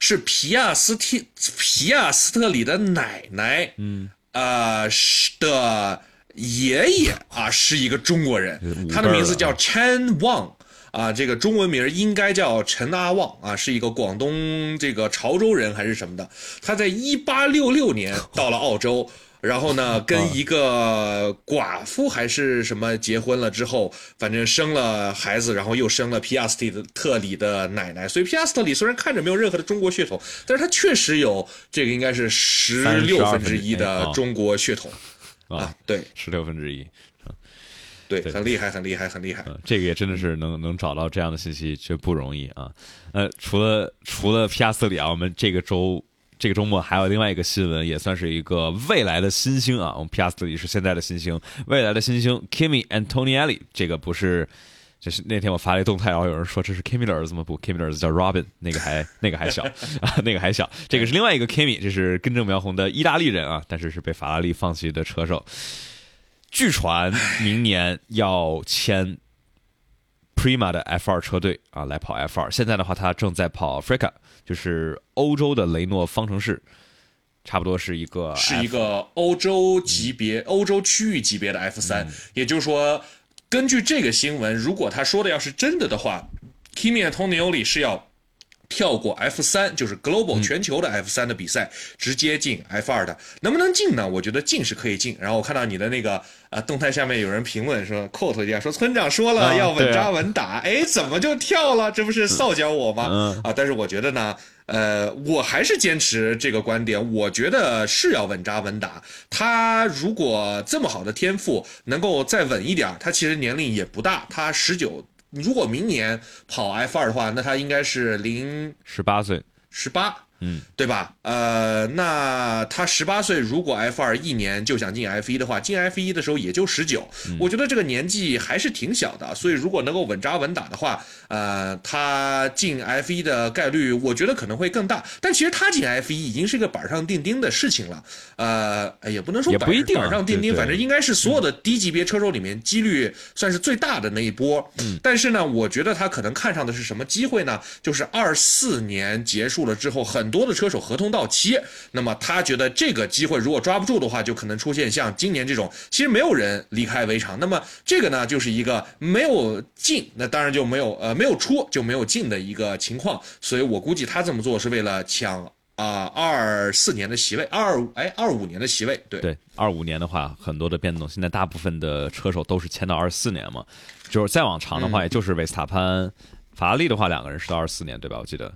是皮亚斯特皮亚斯特里的奶奶，嗯，呃，是的爷爷啊，是一个中国人，他的名字叫 Chen Wang。啊，这个中文名应该叫陈阿旺啊，是一个广东这个潮州人还是什么的。他在一八六六年到了澳洲，然后呢，跟一个寡妇还是什么结婚了之后，反正生了孩子，然后又生了皮亚斯特里的奶奶。所以皮亚斯特里虽然看着没有任何的中国血统，但是他确实有这个应该是十六分之一的中国血统啊，对，十六分之一。对，很厉害，很厉害，很厉害。嗯这个也真的是能能找到这样的信息，就不容易啊。呃，除了除了皮亚斯里啊，我们这个周这个周末还有另外一个新闻，也算是一个未来的新星啊。我们皮亚斯里是现在的新星，未来的新星 Kimi Antonielli。这个不是，就是那天我发了一动态，然后有人说这是 Kimi 的儿子吗？不，Kimi 的儿子叫 Robin，那个还那个还小啊，那个还小。这个是另外一个 Kimi，这是根正苗红的意大利人啊，但是是被法拉利放弃的车手。据传明年要签 Prima 的 F 二车队啊，来跑 F 二。现在的话，他正在跑 Africa，就是欧洲的雷诺方程式，差不多是一个是一个欧洲级别、欧洲区域级别的 F 三。也就是说，根据这个新闻，如果他说的要是真的的话，Kimi Antonelli 是要。跳过 F 三就是 Global 全球的 F 三的比赛，直接进 F 二的，能不能进呢？我觉得进是可以进。然后我看到你的那个呃动态下面有人评论说，quote 一下说村长说了要稳扎稳打，哎，怎么就跳了？这不是臊脚我吗？啊，但是我觉得呢，呃，我还是坚持这个观点，我觉得是要稳扎稳打。他如果这么好的天赋，能够再稳一点，他其实年龄也不大，他十九。如果明年跑 F 二的话，那他应该是零十八岁，十八。嗯，对吧？呃，那他十八岁，如果 F 二一年就想进 F 一的话，进 F 一的时候也就十九，我觉得这个年纪还是挺小的。所以如果能够稳扎稳打的话，呃，他进 F 一的概率，我觉得可能会更大。但其实他进 F 一已经是个板上钉钉的事情了。呃，也不能说不一定板上钉钉，反正应该是所有的低级别车手里面几率算是最大的那一波。嗯，但是呢，我觉得他可能看上的是什么机会呢？就是二四年结束了之后很。很多的车手合同到期，那么他觉得这个机会如果抓不住的话，就可能出现像今年这种，其实没有人离开围场。那么这个呢，就是一个没有进，那当然就没有呃没有出就没有进的一个情况。所以我估计他这么做是为了抢啊二四年的席位，二哎二五年的席位。对对，二五年的话很多的变动，现在大部分的车手都是签到二四年嘛，就是再往长的话，也就是维斯塔潘、法拉利的话，两个人是到二四年，对吧？我记得。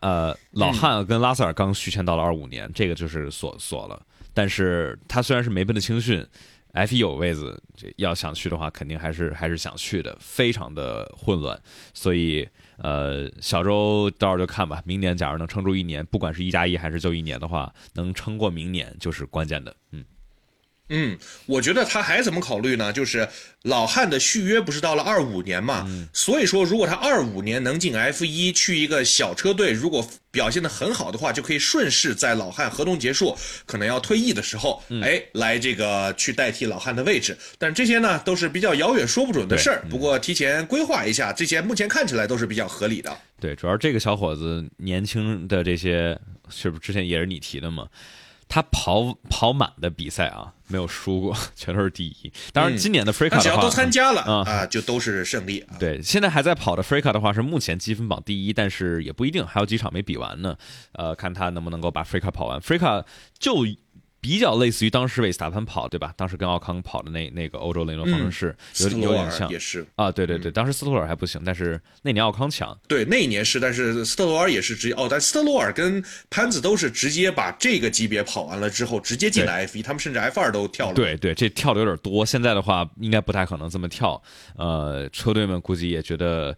呃，老汉跟拉塞尔刚续签到了二五年，这个就是锁锁了。但是他虽然是梅奔的青训，F 一有位子，这要想去的话，肯定还是还是想去的，非常的混乱。所以，呃，小周到时候就看吧。明年假如能撑住一年，不管是一加一还是就一年的话，能撑过明年就是关键的。嗯。嗯，我觉得他还怎么考虑呢？就是老汉的续约不是到了二五年嘛，所以说如果他二五年能进 F 一去一个小车队，如果表现的很好的话，就可以顺势在老汉合同结束，可能要退役的时候，哎，来这个去代替老汉的位置。但这些呢，都是比较遥远说不准的事儿。不过提前规划一下，这些目前看起来都是比较合理的。对，主要这个小伙子年轻的这些，是不是之前也是你提的嘛？他跑跑满的比赛啊，没有输过，全都是第一。当然，今年的 Freca 只要都参加了啊，就都是胜利。对，现在还在跑的 Freca 的话是目前积分榜第一，但是也不一定，还有几场没比完呢。呃，看他能不能够把 Freca 跑完。Freca 就。比较类似于当时维斯塔潘跑，对吧？当时跟奥康跑的那那个欧洲雷诺方程式，有有点像，也是啊，对对对，当时斯托尔还不行，但是那年奥康强。对，那一年是，但是斯特罗尔也是直接哦，但斯特罗尔跟潘子都是直接把这个级别跑完了之后，直接进了 F 一，他们甚至 F 二都跳了。对对，这跳的有点多，现在的话应该不太可能这么跳。呃，车队们估计也觉得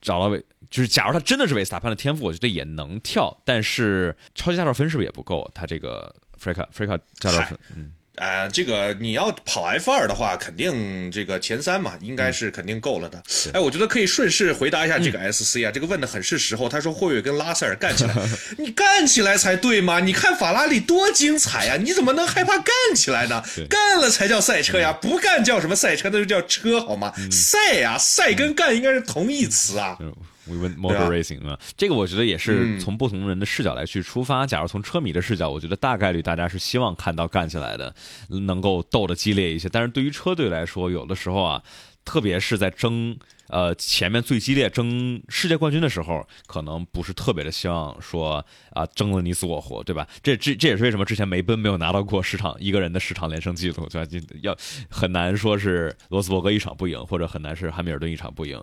找到维，就是假如他真的是维斯塔潘的天赋，我觉得也能跳，但是超级驾照分是不是也不够？他这个。Freca 驾照分，嗯，啊、这个你要跑 F 二的话，肯定这个前三嘛，应该是肯定够了的。哎，我觉得可以顺势回答一下这个 SC 啊，这个问的很是时候。他说霍伟跟拉塞尔干起来，你干起来才对嘛？你看法拉利多精彩呀、你怎么能害怕干起来呢？干了才叫赛车呀，不干叫什么赛车？那就叫车好吗？赛呀，赛跟干应该是同义词啊。We win motor racing 啊，这个我觉得也是嗯从不同人的视角来去出发。假如从车迷的视角，我觉得大概率大家是希望看到干起来的，能够斗得激烈一些。但是对于车队来说，有的时候啊，特别是在争呃前面最激烈争世界冠军的时候，可能不是特别的希望说啊争得你死我活，对吧？这这这也是为什么之前梅奔没有拿到过十场一个人的十场连胜记录，对吧？要很难说是罗斯伯格一场不赢，或者很难是汉密尔顿一场不赢。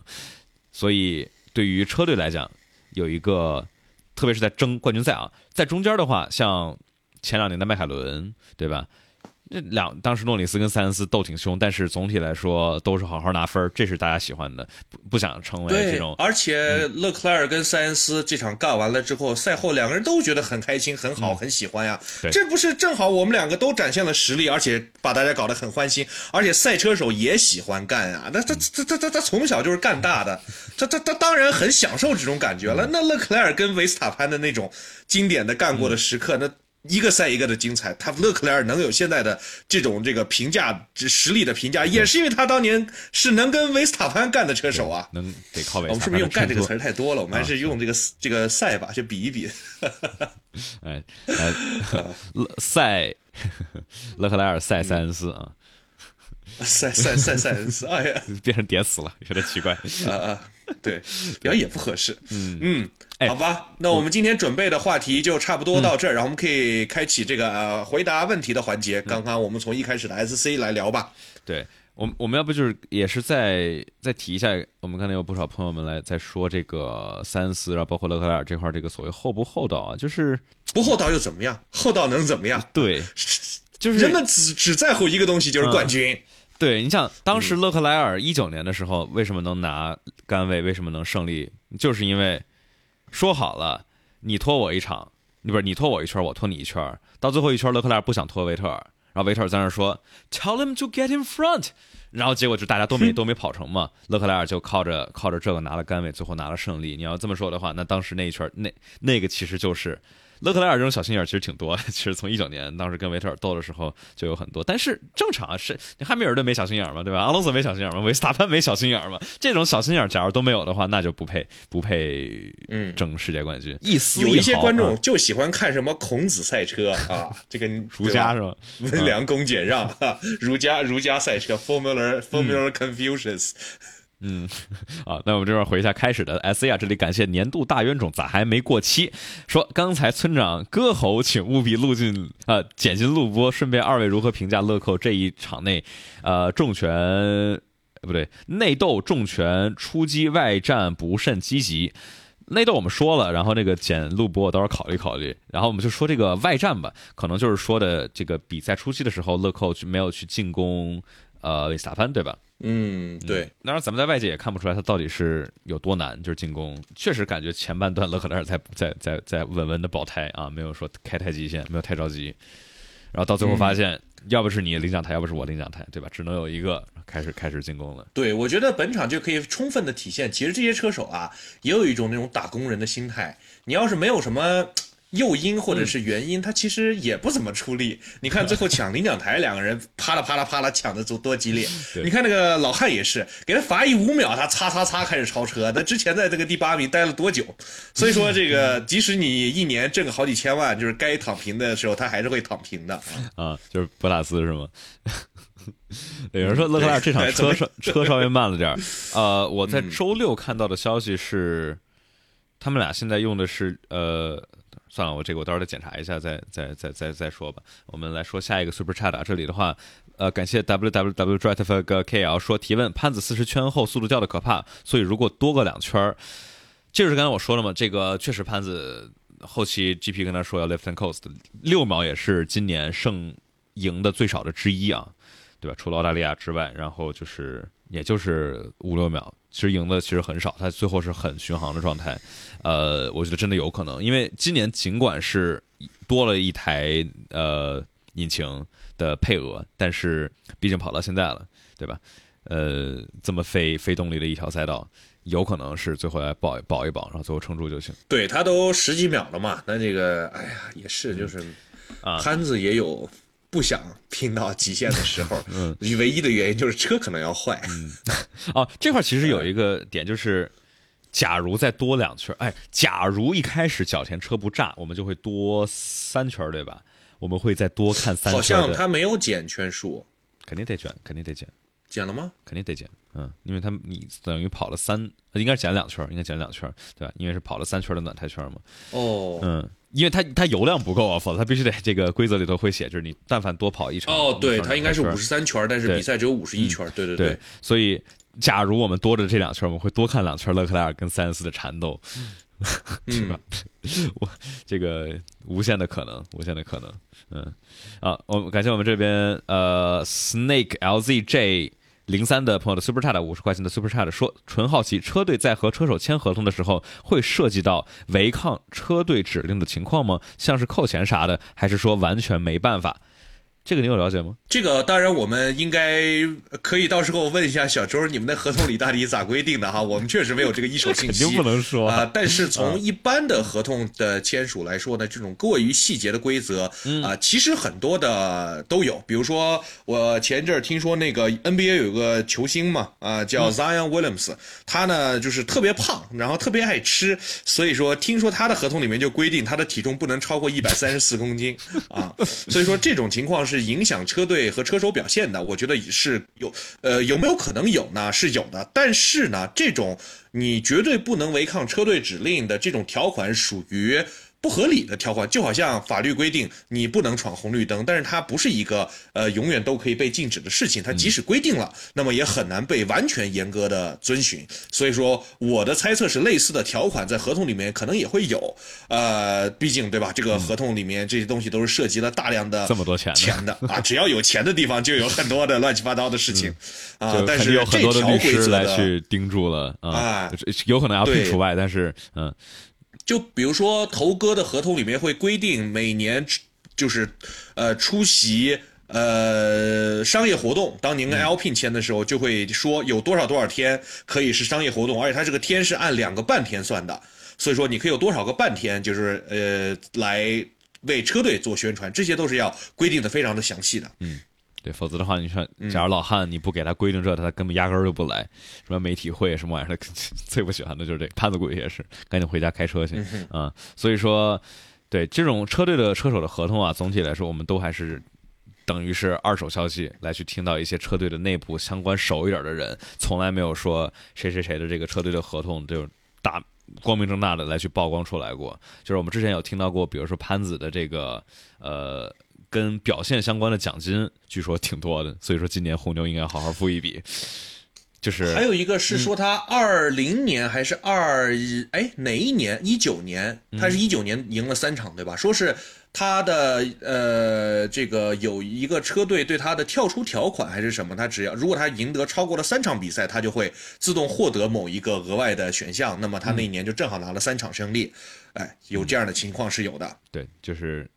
所以对于车队来讲，有一个，特别是在争冠军赛啊，在中间的话，像前两年的迈凯伦，对吧？这两当时诺里斯跟塞恩斯斗挺凶，但是总体来说都是好好拿分儿，这是大家喜欢的，不不想成为这种，而且勒克莱尔跟塞恩斯这场干完了之后，赛后两个人都觉得很开心、很好、很喜欢呀。对这不是正好我们两个都展现了实力，而且把大家搞得很欢心，而且赛车手也喜欢干啊。那他他他他他从小就是干大的，他他他当然很享受这种感觉了。那勒克莱尔跟维斯塔潘的那种经典的干过的时刻，那。一个赛一个的精彩，他勒克莱尔能有现在的这种这个评价实力的评价，也是因为他当年是能跟维斯塔潘干的车手啊。能得靠维斯塔潘我们是不是用“干”这个词儿太多了？我们还啊是用这个这个赛吧，去比一比。哎，哎 勒克莱尔赛塞恩斯啊，赛赛赛赛恩斯，哎呀，变成点死了，有点奇怪。啊啊，对，表演也不合适。嗯嗯，哎好吧，那我们今天准备的话题就差不多到这儿，然后我们可以开启这个呃回答问题的环节。刚刚我们从一开始的 SC 来聊吧。对我们，我们要不就是也是再再提一下，我们刚才有不少朋友们来在说这个塞恩斯，然后包括勒克莱尔这块这个所谓厚不厚道啊，就是不厚道又怎么样？厚道能怎么样？对，就是人们只只在乎一个东西，就是冠军。对你想，当嗯时勒克莱尔一九年的时候为什么能拿杆位，为什么能胜利，就是因为说好了，你拖我一场，你不是你拖我一圈，我拖你一圈，到最后一圈勒克莱尔不想拖维特尔，然后维特尔在那儿说 Tell him to get in front，然后结果就大家都没 都没跑成嘛，勒克莱尔就靠着靠着这个拿了杆位，最后拿了胜利。你要这么说的话，那当时那一圈那那个其实就是。勒克莱尔这种小心眼儿其实挺多的，其实从一九年当时跟维特尔斗的时候就有很多，但是正常啊，是你汉密尔顿没小心眼儿嘛，对吧？阿隆索没小心眼儿嘛，维斯塔潘没小心眼儿嘛，这种小心眼儿假如都没有的话，那就不配不配嗯争世界冠军。一丝有一些观众啊就喜欢看什么孔子赛车啊，这个 儒家是吧？温良恭俭让，哈，儒家儒家赛车 Formula 嗯 Formula Confucius，啊，那我们这边回一下开始的 S A 啊，这里感谢年度大冤种咋还没过期？说刚才村长歌喉，请务必录进呃剪进录播，顺便二位如何评价乐扣这一场内呃重拳不对内斗重拳出击外战不甚积极。内斗我们说了，然后那个剪录播我到时候考虑考虑，然后我们就说这个外战吧，可能就是说的这个比赛初期的时候，乐扣没有去进攻呃维斯塔潘，对吧？嗯，对，当然，咱们在外界也看不出来他到底是有多难，就是进攻，确实感觉前半段勒克莱尔在在在在稳稳的保胎啊，没有说开太极限，没有太着急，然后到最后发现，要不是你领奖台，要不是我领奖台，对吧？只能有一个开始开始进攻了。对，我觉得本场就可以充分的体现，其实这些车手啊，也有一种那种打工人的心态。你要是没有什么诱因或者是原因，他其实也不怎么出力。你看最后抢领奖台，两个人啪啦啪啦啪啦抢的多多激烈。你看那个老汉也是，给他罚一五秒，他擦擦擦开始超车。他之前在这个第八名待了多久？所以说这个，即使你一年挣个好几千万，就是该躺平的时候，他还是会躺平的。啊，就是博塔斯是吗？有人说勒克莱尔这场车稍车稍微慢了点儿。呃，我嗯在周六看到的消息是，他们俩现在用的是呃，算了，我这个我到时候再检查一下，再再再再再说吧。我们来说下一个 Super Chat，这里的话，呃，感谢 W W W Drive 个 KL 说提问，潘子四十圈后速度掉的可怕，所以如果多个两圈儿，就是刚才我说了嘛，这个确实潘子后期 GP 跟他说要 lift and coast，六秒也是今年胜赢的最少的之一啊，对吧？除了澳大利亚之外，然后就是也就是五六秒，其实赢的其实很少，他最后是很巡航的状态。呃，我觉得真的有可能，因为今年尽管是多了一台呃引擎的配额，但是毕竟跑到现在了，对吧？呃，这么非非动力的一条赛道，有可能是最后来保保一保，然后最后撑住就行。对他都十几秒了嘛，那这个哎呀也是，就是啊潘子也有不想拼到极限的时候，嗯，唯一的原因就是车可能要坏。嗯 哦，这块其实有一个点就是。假如再多两圈，哎，假如一开始脚前车不炸，我们就会多三圈，对吧？我们会再多看三圈。好像他没有减圈数，肯定得卷，肯定得减。减了吗？肯定得减，嗯，因为他你等于跑了三，应该减两圈，应该减两圈，对吧？因为是跑了三圈的暖胎圈嘛。哦，嗯，因为它它油量不够啊，否则它必须得这个规则里头会写，就是你但凡多跑一场。哦，对，它应该是五十三圈，但是比赛只有五十一圈，对对对。所以。假如我们多着这两圈，我们会多看两圈勒克莱尔跟塞恩斯的缠斗，是吧？我这个无限的可能，无限的可能。嗯，啊，我感谢我们这边呃 Snake LZJ 零三的朋友的 Super Chat 五十块钱的 Super Chat 说，纯好奇，车队在和车手签合同的时候，会涉及到违抗车队指令的情况吗？像是扣钱啥的，还是说完全没办法？这个你有了解吗？这个当然，我们应该可以到时候问一下小周，你们的合同里到底咋规定的哈？我们确实没有这个一手信息，肯定不能说啊。但是从一般的合同的签署来说呢，这种过于细节的规则啊，其实很多的都有。比如说，我前一阵听说那个 NBA 有个球星嘛，啊，叫 Zion Williams，他呢就是特别胖，然后特别爱吃，所以说听说他的合同里面就规定他的体重不能超过一百三十四公斤啊。所以说这种情况是。影响车队和车手表现的，我觉得也是有，呃，有没有可能有呢？是有的，但是呢，这种你绝对不能违抗车队指令的这种条款属于。不合理的条款，就好像法律规定你不能闯红绿灯，但是它不是一个呃永远都可以被禁止的事情。它即使规定了，那么也很难被完全严格的遵循。所以说，我的猜测是类似的条款在合同里面可能也会有。呃，毕竟对吧？这个合同里面这些东西都是涉及了大量的这么多钱钱的啊！只要有钱的地方，就有很多的乱七八糟的事情啊。但是有很多的律师来去盯住了啊，有可能要摒除外，但是嗯。就比如说，头哥的合同里面会规定每年就是，呃，出席呃商业活动。当您跟 L P 签的时候，就会说有多少多少天可以是商业活动，而且它这个天是按两个半天算的。所以说，你可以有多少个半天，就是呃来为车队做宣传，这些都是要规定的非常的详细的。嗯。对，否则的话，你说，假如老汉你不给他规定这，他根本压根儿就不来。什么媒体会什么玩意儿，他 最不喜欢的就是这。潘子鬼也是，赶紧回家开车去啊。所以说，对这种车队的车手的合同啊，总体来说，我们都还是等于是二手消息来去听到一些车队的内部相关熟一点的人，从来没有说谁谁谁的这个车队的合同就大光明正大的来去曝光出来过。就是我们之前有听到过，比如说潘子的这个呃。跟表现相关的奖金，据说挺多的，所以说今年红牛应该好好付一笔。就是还有一个是说他二零年还是二哎哪一年？一九年，他是一九年赢了三场，对吧？说是他的呃这个有一个车队对他的跳出条款还是什么？他只要如果他赢得超过了三场比赛，他就会自动获得某一个额外的选项。那么他那一年就正好拿了三场胜利。哎，有这样的情况是有的。对，就是。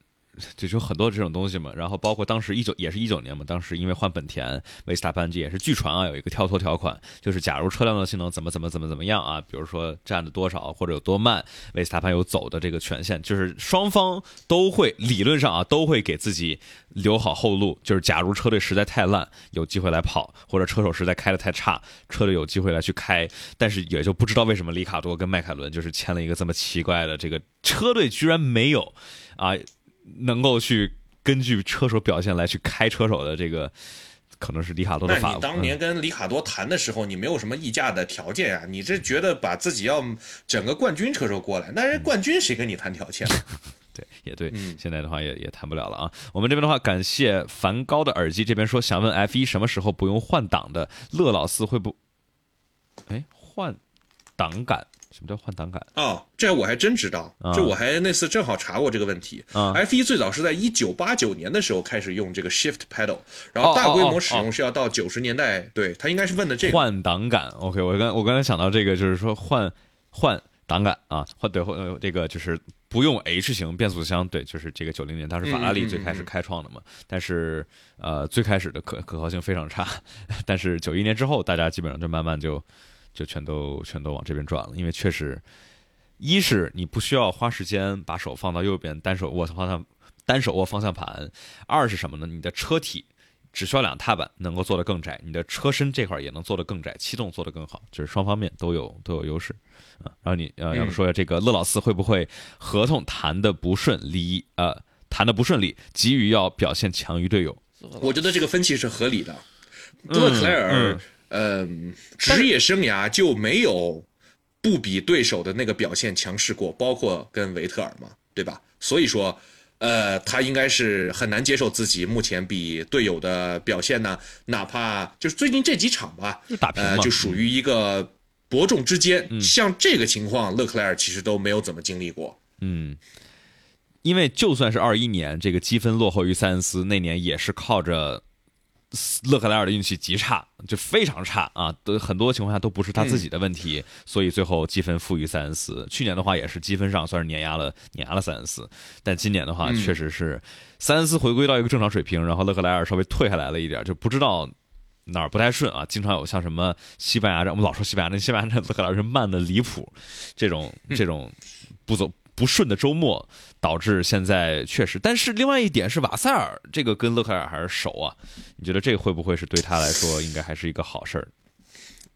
就有很多这种东西嘛，然后包括当时一九也是一九年嘛，当时因为换本田，维斯塔潘这也是据传啊有一个跳脱条款，就是假如车辆的性能怎么怎么怎么怎么样啊，比如说占的多少或者有多慢，维斯塔潘有走的这个权限，就是双方都会理论上啊都会给自己留好后路，就是假如车队实在太烂，有机会来跑，或者车手实在开的太差，车队有机会来去开，但是也就不知道为什么里卡多跟迈凯伦就是签了一个这么奇怪的这个车队居然没有啊。能够去根据车手表现来去开车手的这个，可能是里卡多的法。那你当年跟里卡多谈的时候，你没有什么议价的条件啊？你这觉得把自己要整个冠军车手过来，那人冠军谁跟你谈条件？对，也对。现在的话也也谈不了了啊。我们这边的话，感谢梵高的耳机这边说想问 F 一什么时候不用换挡的？乐老四会不？哎，换挡杆。什么叫换挡杆？哦，这我还真知道。这我还那次正好查过这个问题。F 一最早是在一九八九年的时候开始用这个 Shift Pedal，然后大规模使用是要到九十年代。对他应该是问的这个换挡杆。OK，我刚我刚才想到这个，就是说换换挡杆啊，换对换这个就是不用 H 型变速箱，对，就是这个九零年，当时法拉利最开始开创的嘛。但是呃，最开始的可可靠性非常差。但是九一年之后，大家基本上就慢慢就就全都全都往这边转了，因为确实，一是你不需要花时间把手放到右边，单手握方向单手握方向盘；二是什么呢？你的车体。只需要两踏板能够做得更窄，你的车身这块也能做得更窄，气动做得更好，就是双方面都有都有优势啊。然后你呃，要不说下这个乐老四会不会合同谈的不顺利？呃，谈的不顺利，急于要表现强于队友。我觉得这个分歧是合理的。勒克莱尔，嗯，职业生涯就没有不比对手的那个表现强势过，包括跟维特尔嘛，对吧？所以说。呃，他应该是很难接受自己目前比队友的表现呢，哪怕就是最近这几场吧，呃，就属于一个伯仲之间。像这个情况，勒克莱尔其实都没有怎么经历过。嗯，因为就算是二一年这个积分落后于塞恩斯，那年也是靠着。勒克莱尔的运气极差，就非常差啊！都很多情况下都不是他自己的问题，所以最后积分负于塞恩斯。去年的话也是积分上算是碾压了碾压了塞恩斯，但今年的话确实是塞恩斯回归到一个正常水平，然后勒克莱尔稍微退下来了一点，就不知道哪儿不太顺啊！经常有像什么西班牙站，我们老说西班牙站，西班牙站勒克莱尔是慢的离谱，这种这种不走。不顺的周末导致现在确实，但是另外一点是瓦塞尔这个跟勒克莱尔还是熟啊？你觉得这会不会是对他来说应该还是一个好事儿？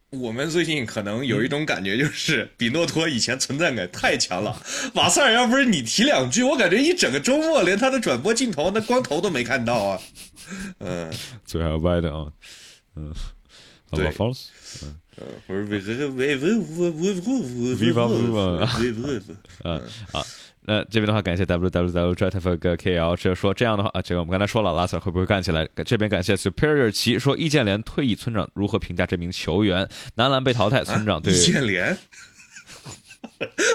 我们最近可能有一种感觉，就是比诺托以前存在感太强了。瓦塞尔要不是你提两句，我感觉一整个周末连他的转播镜头那光头都没看到啊。嗯，嘴还歪的啊，嗯，对，嗯。嗯好那这边的话感谢 www Jetf 哥 kl 这说这样的话啊这个我们刚才说了拉萨会不会干起来这边感谢 superior 奇说易建联退役村长如何评价这名球员男篮被淘汰村长对易建联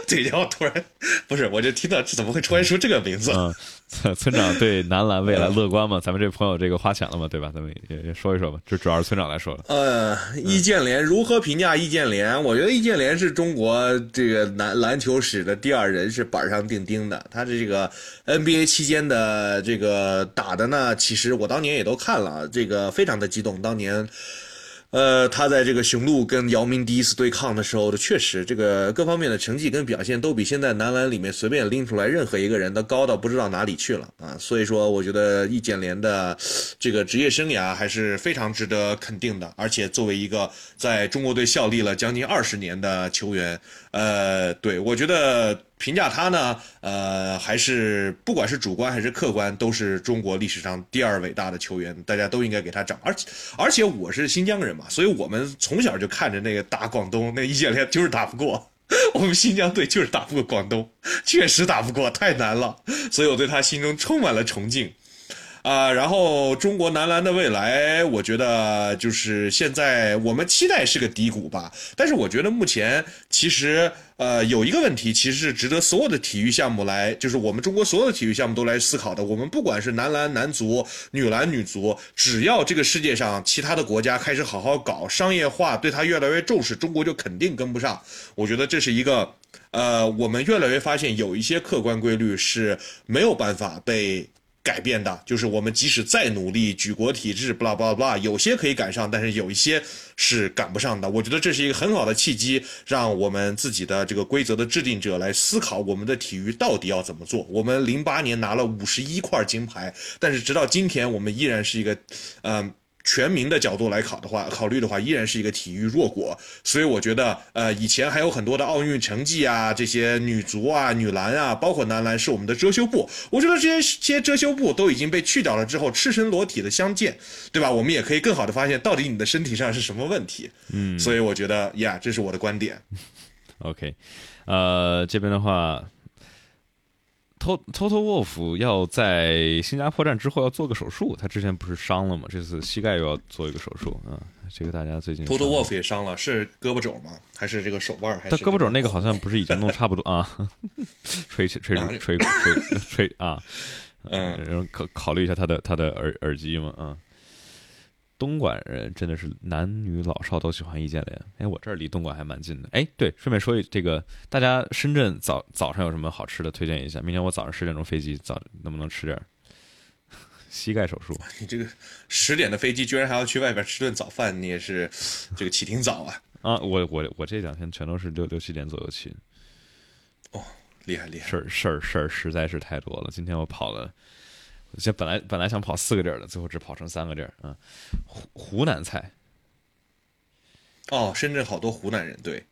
对，然后突然不是，我就听到怎么会突然说这个名字？嗯，村长对 男篮未来乐观吗？咱们这朋友这个花钱了嘛，对吧？咱们也也说一说吧，这主要是村长来说了。呃，易建联如何评价易建联？我觉得易建联是中国这个篮篮球史的第二人，是板上钉钉的。他的这个 NBA 期间的这个打的呢，其实我当年也都看了，这个非常的激动。当年。呃，他在这个雄鹿跟姚明第一次对抗的时候，确实这个各方面的成绩跟表现都比现在男篮里面随便拎出来任何一个人都高到不知道哪里去了啊！所以说，我觉得易建联的这个职业生涯还是非常值得肯定的。而且作为一个在中国队效力了将近二十年的球员，呃，对我觉得。评价他呢，呃，还是不管是主观还是客观，都是中国历史上第二伟大的球员，大家都应该给他掌。而且，而且我是新疆人嘛，所以我们从小就看着那个打广东，那易建联就是打不过，我们新疆队就是打不过广东，确实打不过，太难了，所以我对他心中充满了崇敬。啊，然后中国男篮的未来，我觉得就是现在我们期待是个低谷吧。但是我觉得目前其实呃有一个问题，其实是值得所有的体育项目来，就是我们中国所有的体育项目都来思考的。我们不管是男篮、男足、女篮、女足，只要这个世界上其他的国家开始好好搞商业化，对它越来越重视，中国就肯定跟不上。我觉得这是一个呃，我们越来越发现有一些客观规律是没有办法被。改变的，就是我们即使再努力，举国体制，不啦不啦不啦，有些可以赶上，但是有一些是赶不上的。我觉得这是一个很好的契机，让我们自己的这个规则的制定者来思考我们的体育到底要怎么做。我们零八年拿了五十一块金牌，但是直到今天，我们依然是一个，嗯。全民的角度来考的话，考虑的话，依然是一个体育弱国。所以我觉得，呃，以前还有很多的奥运成绩啊，这些女足啊、女篮啊，包括男篮，是我们的遮羞布。我觉得这些这些遮羞布都已经被去掉了之后，赤身裸体的相见，对吧？我们也可以更好的发现，到底你的身体上是什么问题。嗯，所以我觉得，呀，这是我的观点。OK，呃，这边的话。托托托沃夫要在新加坡站之后要做个手术，他之前不是伤了吗？这次膝盖又要做一个手术啊！这个大家最近托托沃夫也伤了，是胳膊肘吗？还是这个手腕？还是他胳膊肘那个好像不是已经弄差不多啊？吹吹吹吹吹吹啊！嗯，然后考考虑一下他的他的耳耳机嘛啊。东莞人真的是男女老少都喜欢易建联。哎，我这儿离东莞还蛮近的。哎，对，顺便说一这个，大家深圳早早上有什么好吃的推荐一下？明天我早上十点钟飞机，早能不能吃点儿？膝盖手术，你这个十点的飞机居然还要去外边吃顿早饭，你也是这个起挺早啊！啊，我我我这两天全都是六六七点左右起。哦，厉害厉害！事儿事儿事儿实在是太多了。今天我跑了，这本来本来想跑四个地儿的，最后只跑成三个地儿啊。湖湖南菜。哦，深圳好多湖南人，对。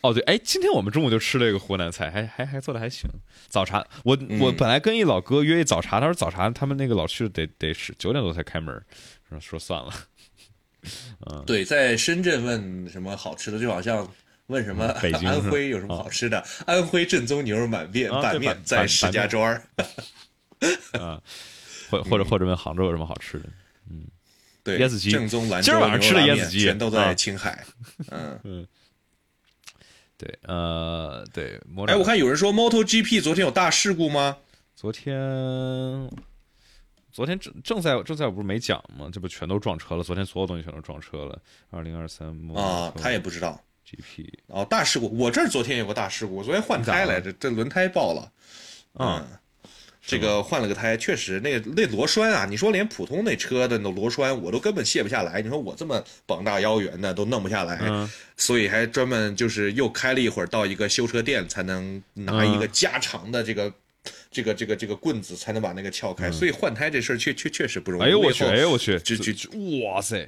哦对，哎，今天我们中午就吃了一个湖南菜，还还还做的还行。早茶，我我本来跟一老哥约一早茶，他说早茶他们那个老区得得是九点多才开门，说说算了。嗯，对，在深圳问什么好吃的，就好像问什么安徽有什么好吃的，安徽正宗牛肉满面板面在石家庄儿。啊，或或者或者问杭州有什么好吃的？嗯，对，椰子鸡，正宗兰州晚上吃的椰子鸡全都在青海。嗯 嗯。对，呃，对，哎，我看有人说 MotoGP 昨天有大事故吗？昨天，昨天正正在正在我不是没讲吗？这不全都撞车了？昨天所有东西全都撞车了。二零二三啊，他也不知道 GP 哦，大事故，我这儿昨天有个大事故，我昨天换胎来着，这轮胎爆了，嗯。这个换了个胎，确实那那螺栓啊，你说连普通那车的那螺栓我都根本卸不下来，你说我这么膀大腰圆的都弄不下来，所以还专门就是又开了一会儿到一个修车店才能拿一个加长的这个这个这个这个棍子才能把那个撬开，所以换胎这事儿确确确实不容易。哎呦我去，哎呦我去，这这哇塞，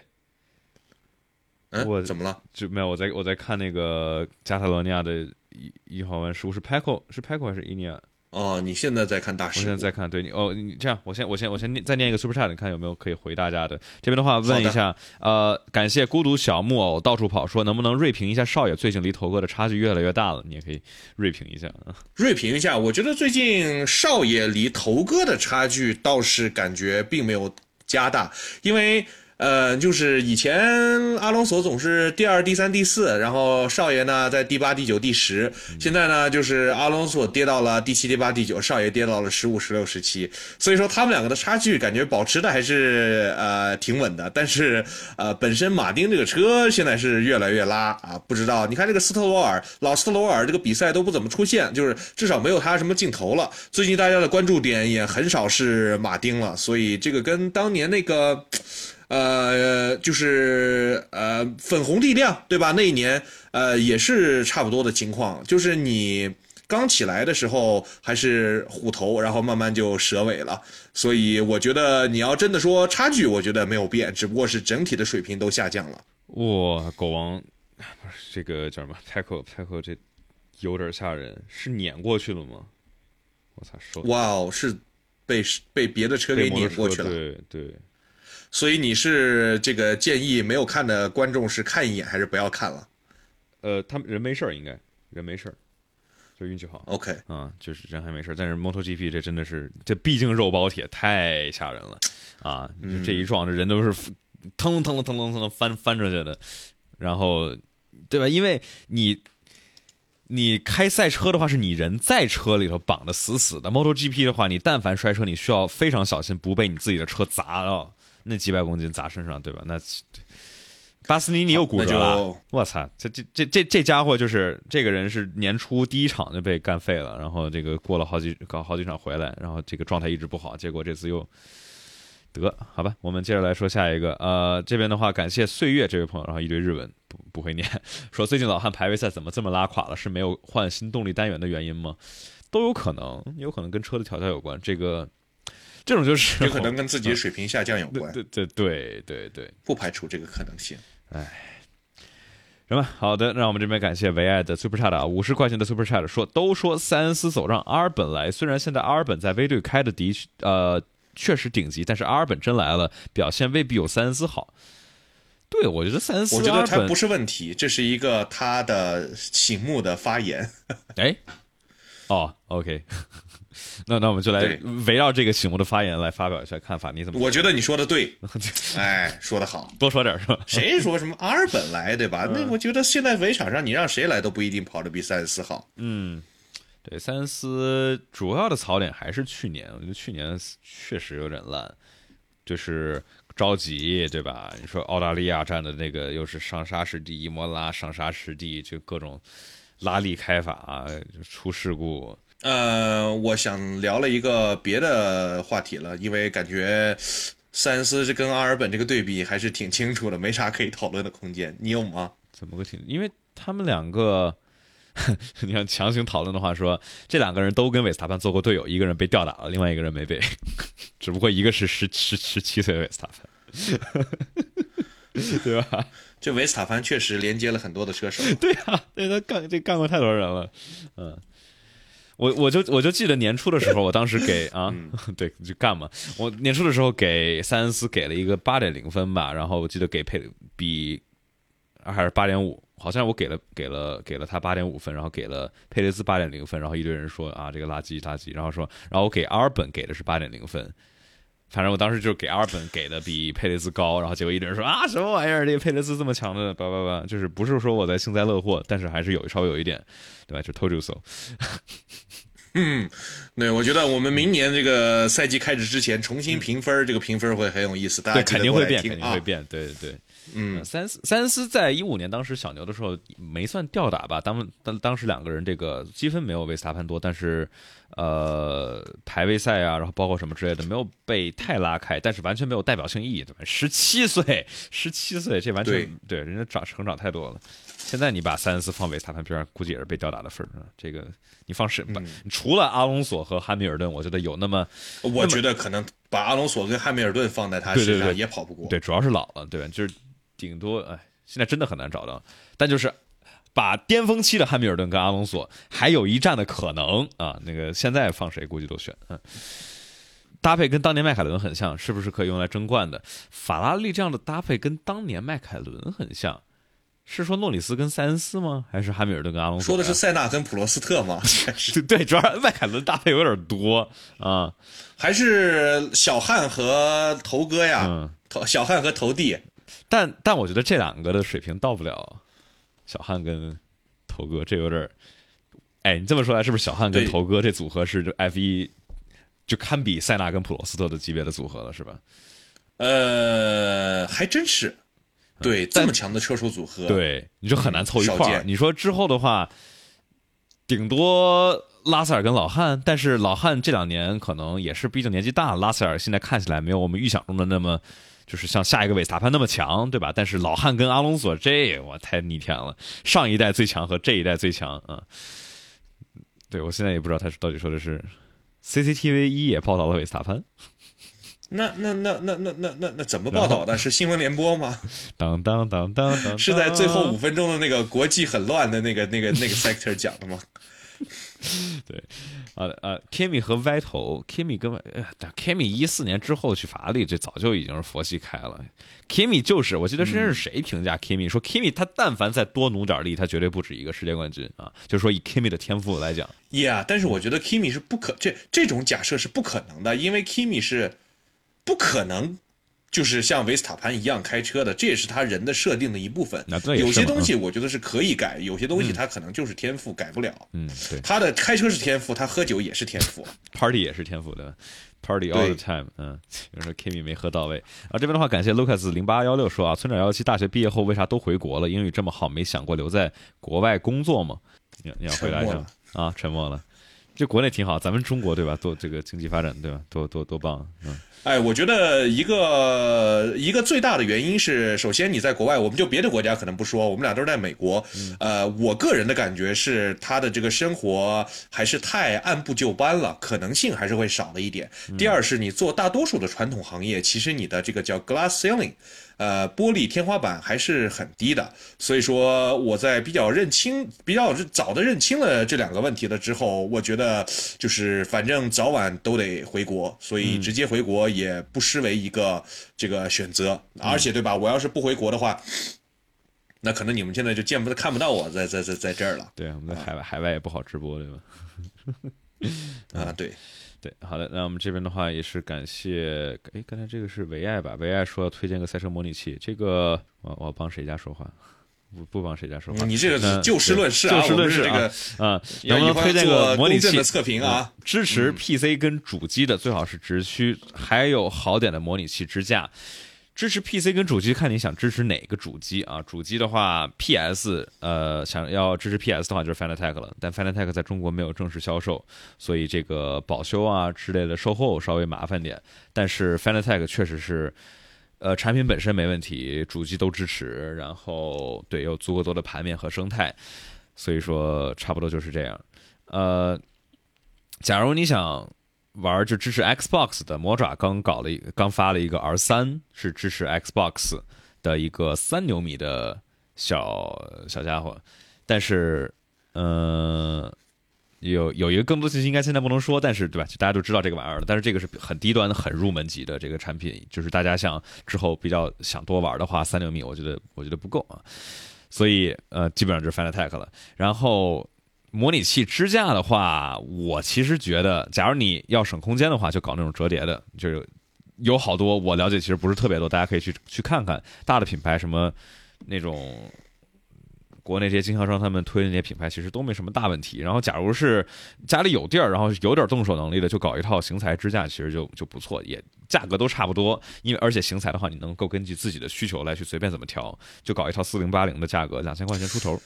嗯，我怎么了？就没有我在我在看那个加泰罗尼亚的一一号弯，是不是 Paco 是 Paco 还是伊尼亚？哦，你现在在看大师？我现在在看，对你哦，你这样，我先我先我先念再念一个 super chat，你看有没有可以回大家的？这边的话问一下，呃，感谢孤独小木偶到处跑，说能不能锐评一下少爷最近离头哥的差距越来越大了？你也可以锐评一下啊。锐评一下，我觉得最近少爷离头哥的差距倒是感觉并没有加大，因为。呃，就是以前阿隆索总是第二、第三、第四，然后少爷呢在第八、第九、第十。现在呢，就是阿隆索跌到了第七、第八、第九，少爷跌到了十五、十六、十七。所以说他们两个的差距感觉保持的还是呃挺稳的。但是呃，本身马丁这个车现在是越来越拉啊，不知道你看这个斯特罗尔，老斯特罗尔这个比赛都不怎么出现，就是至少没有他什么镜头了。最近大家的关注点也很少是马丁了，所以这个跟当年那个。呃，就是呃，粉红力量，对吧？那一年，呃，也是差不多的情况。就是你刚起来的时候还是虎头，然后慢慢就蛇尾了。所以我觉得你要真的说差距，我觉得没有变，只不过是整体的水平都下降了。哇，狗王，不是这个叫什么 c 克这有点吓人，是碾过去了吗？我操，说哇哦，是被被别的车给碾过去了。对对。所以你是这个建议没有看的观众是看一眼还是不要看了？呃，他们人没事儿，应该人没事儿，就运气好。OK，啊，就是人还没事儿。但是 MotoGP 这真的是，这毕竟肉包铁太吓人了啊！这一撞，这人都是腾腾腾腾腾腾翻翻出去的，然后对吧？因为你你开赛车的话，是你人在车里头绑的死死的；MotoGP 的话，你但凡摔车，你需要非常小心，不被你自己的车砸到。那几百公斤砸身上，对吧？那巴斯尼尼又骨折了，我操！这这这这这家伙就是这个人是年初第一场就被干废了，然后这个过了好几搞好几场回来，然后这个状态一直不好，结果这次又得好吧。我们接着来说下一个，呃，这边的话感谢岁月这位朋友，然后一堆日文不不会念，说最近老汉排位赛怎么这么拉垮了？是没有换新动力单元的原因吗？都有可能，有可能跟车的调教有关。这个。这种就是有可能跟自己水平下降有关，对对对对对，不排除这个可能性。哎，行吧，好的，让我们这边感谢唯爱的 Super Chat 啊，五十块钱的 Super Chat 说，都说塞恩斯走让阿尔本来，虽然现在阿尔本在 V 队开的的确呃确实顶级，但是阿尔本真来了，表现未必有塞恩斯好。对，我觉得塞恩斯，我觉得他不是问题，这是一个他的醒目的发言。哎，哦，OK。那那我们就来围绕这个醒目的发言来发表一下看法，你怎么？我觉得你说的对，哎，说的好，多说点是吧？谁说什么阿尔本来对吧？那我觉得现在围场上你让谁来都不一定跑得比塞恩斯好。嗯，对，塞恩斯主要的槽点还是去年，我觉得去年确实有点烂，就是着急，对吧？你说澳大利亚站的那个又是上沙湿地，摩拉上沙湿地，就各种拉力开法出事故。呃，我想聊了一个别的话题了，因为感觉塞恩斯这跟阿尔本这个对比还是挺清楚的，没啥可以讨论的空间。你有吗？怎么个挺？因为他们两个。你要强行讨论的话，说这两个人都跟韦斯塔潘做过队友，一个人被吊打了，另外一个人没被，只不过一个是十十十七岁韦斯塔潘，对吧？这维斯塔潘确实连接了很多的车手，对啊，对他干这干过太多人了，嗯，我我就我就记得年初的时候，我当时给啊，对，就干嘛，我年初的时候给塞恩斯给了一个八点零分吧，然后我记得给佩比还是八点五。好像我给了给了给了他八点五分，然后给了佩雷斯八点零分，然后一堆人说啊这个垃圾垃圾，然后说然后我给阿尔本给的是八点零分，反正我当时就给阿尔本给的比佩雷兹高，然后结果一堆人说啊什么玩意儿这个佩雷兹这么强的叭叭叭，就是不是说我在幸灾乐祸，但是还是有稍微有一点，对吧？就 told you so。嗯，对，我觉得我们明年这个赛季开始之前重新评分，这个评分会很有意思，大家肯定会变，肯定会变，对对对。嗯，三斯三斯在一五年当时小牛的时候没算吊打吧？当当当时两个人这个积分没有维斯塔潘多，但是呃排位赛啊，然后包括什么之类的没有被太拉开，但是完全没有代表性意义，对吧？十七岁，十七岁，这完全对人家长成长太多了。现在你把三斯放维斯塔潘边上，估计也是被吊打的份儿。这个你放谁？除了阿隆索和汉密尔顿，我觉得有那么，我觉得可能把阿隆索跟汉密尔顿放在他身上也跑不过。对，主要是老了，对吧？就是。顶多哎，现在真的很难找到，但就是把巅峰期的汉密尔顿跟阿隆索还有一战的可能啊。那个现在放谁估计都选，嗯，搭配跟当年迈凯伦很像，是不是可以用来争冠的？法拉利这样的搭配跟当年迈凯伦很像，是说诺里斯跟塞恩斯吗？还是汉密尔顿跟阿隆索？说的是塞纳跟普罗斯特吗？对，主要迈凯伦搭配有点多啊，还是小汉和头哥呀？头小汉和头弟。但但我觉得这两个的水平到不了，小汉跟头哥这有点哎，你这么说来是不是小汉跟头哥这组合是 F 一就堪比塞纳跟普罗斯特的级别的组合了，是吧？呃，还真是，对这么强的车手组合，对你就很难凑一块儿。你说之后的话，顶多拉塞尔跟老汉，但是老汉这两年可能也是毕竟年纪大，拉塞尔现在看起来没有我们预想中的那么。就是像下一个韦斯塔潘那么强，对吧？但是老汉跟阿隆索这我太逆天了，上一代最强和这一代最强啊！对我现在也不知道他是到底说的是 CCTV 一也报道了韦斯塔潘，那那那那那那那那怎么报道的？是新闻联播吗？当当当当当，是在最后五分钟的那个国际很乱的那个那个那个 sector 讲的吗？对，啊啊，Kimi 和歪头，Kimi 跟，Kimi 一四年之后去法拉利，这早就已经是佛系开了。Kimi 就是，我记得之前是谁评价 Kimi 说，Kimi 他但凡再多努点力，他绝对不止一个世界冠军啊！就是说以 Kimi 的天赋来讲，Yeah，但是我觉得 Kimi 是不可这这种假设是不可能的，因为 Kimi 是不可能。就是像维斯塔潘一样开车的，这也是他人的设定的一部分。有些东西我觉得是可以改，有些东西他可能就是天赋改不了。嗯，对。他的开车是天赋，他喝酒也是天赋，Party 也是天赋的，Party all the time。嗯，有人说 Kimi 没喝到位。啊，这边的话，感谢 Lucas 零八幺六说啊，村长幺七大学毕业后为啥都回国了？英语这么好，没想过留在国外工作吗？你你要回答一下啊？沉默了。这国内挺好，咱们中国对吧？多这个经济发展对吧？多多多棒。嗯。哎，我觉得一个一个最大的原因是，首先你在国外，我们就别的国家可能不说，我们俩都是在美国。呃，我个人的感觉是，他的这个生活还是太按部就班了，可能性还是会少了一点。第二是你做大多数的传统行业，其实你的这个叫 glass ceiling。呃，玻璃天花板还是很低的，所以说我在比较认清、比较早的认清了这两个问题了之后，我觉得就是反正早晚都得回国，所以直接回国也不失为一个这个选择。而且对吧，我要是不回国的话，那可能你们现在就见不看不到我在在在在这儿了。对，我们在海外海外也不好直播，对吧？啊，对。对，好的，那我们这边的话也是感谢，哎，刚才这个是唯爱吧？唯爱说要推荐个赛车模拟器，这个我我帮谁家说话？不不帮谁家说话？你这个就事论事啊，就事论事啊，啊，能不能推荐个模拟器测评啊？支持 PC 跟主机的，最好是直驱，还有好点的模拟器支架。支持 PC 跟主机，看你想支持哪个主机啊？主机的话，PS，呃，想要支持 PS 的话就是 Fanatec 了，但 Fanatec 在中国没有正式销售，所以这个保修啊之类的售后稍微麻烦点。但是 Fanatec 确实是，呃，产品本身没问题，主机都支持，然后对有足够多的盘面和生态，所以说差不多就是这样。呃，假如你想。玩就支持 Xbox 的魔爪刚搞了一刚发了一个 R 三，是支持 Xbox 的一个三牛米的小小家伙，但是嗯，有有一个更多信息应该现在不能说，但是对吧？大家都知道这个玩意儿了，但是这个是很低端、很入门级的这个产品，就是大家想之后比较想多玩的话，三六米我觉得我觉得不够啊，所以呃，基本上就是 Fanatec 了，然后。模拟器支架的话，我其实觉得，假如你要省空间的话，就搞那种折叠的，就是有好多我了解，其实不是特别多，大家可以去去看看大的品牌，什么那种国内这些经销商他们推的那些品牌，其实都没什么大问题。然后，假如是家里有地儿，然后有点动手能力的，就搞一套型材支架，其实就就不错，也价格都差不多。因为而且型材的话，你能够根据自己的需求来去随便怎么调，就搞一套四零八零的价格，两千块钱出头。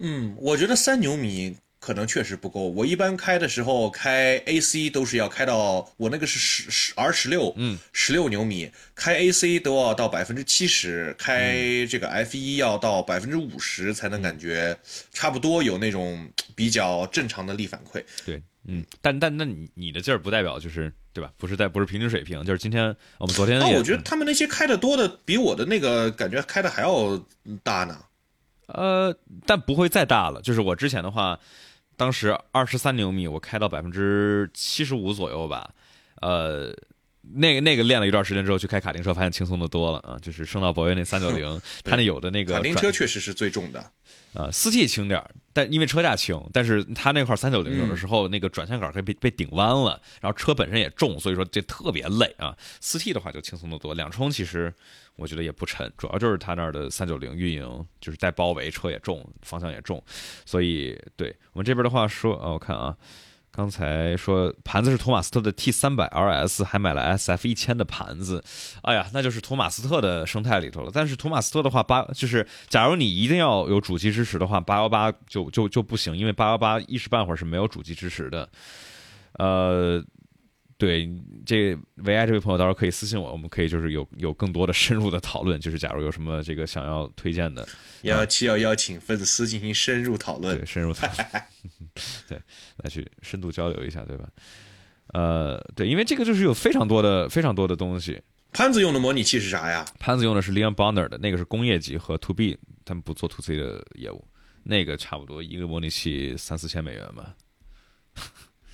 嗯，我觉得三牛米。可能确实不够。我一般开的时候开 AC 都是要开到我那个是十十 R 十六，嗯，十六牛米，开 AC 都要到百分之七十，开这个 F 一要到百分之五十才能感觉差不多有那种比较正常的力反馈。对，嗯，但但那你你的劲儿不代表就是对吧？不是在不是平均水平，就是今天我们昨天。那我觉得他们那些开的多的比我的那个感觉开的还要大呢。呃，但不会再大了。就是我之前的话。当时二十三牛米，我开到百分之七十五左右吧，呃，那个那个练了一段时间之后，去开卡丁车，发现轻松的多了啊！就是升到博越那三九零，它那有的那个卡丁车确实是最重的，呃，四 T 轻点儿但因为车架轻，但是它那块三九零有的时候那个转向杆可以被被顶弯了，然后车本身也重，所以说这特别累啊。四 T 的话就轻松的多，两冲其实。我觉得也不沉，主要就是它那儿的三九零运营就是带包围，车也重，方向也重，所以对我们这边的话说，啊，我看啊，刚才说盘子是托马斯特的 T 三百 RS，还买了 SF 一千的盘子，哎呀，那就是托马斯特的生态里头了。但是托马斯特的话，八就是假如你一定要有主机支持的话，八幺八就就就不行，因为八幺八一时半会儿是没有主机支持的，呃。对，这唯爱这位朋友到时候可以私信我，我们可以就是有有更多的深入的讨论，就是假如有什么这个想要推荐的，幺七要邀请粉丝进行深入讨论，对，深入讨论，对，来去深度交流一下，对吧？呃，对，因为这个就是有非常多的非常多的东西。潘子用的模拟器是啥呀？潘子用的是 Leon Bonner 的那个是工业级和 To B，他们不做 To C 的业务，那个差不多一个模拟器三四千美元吧。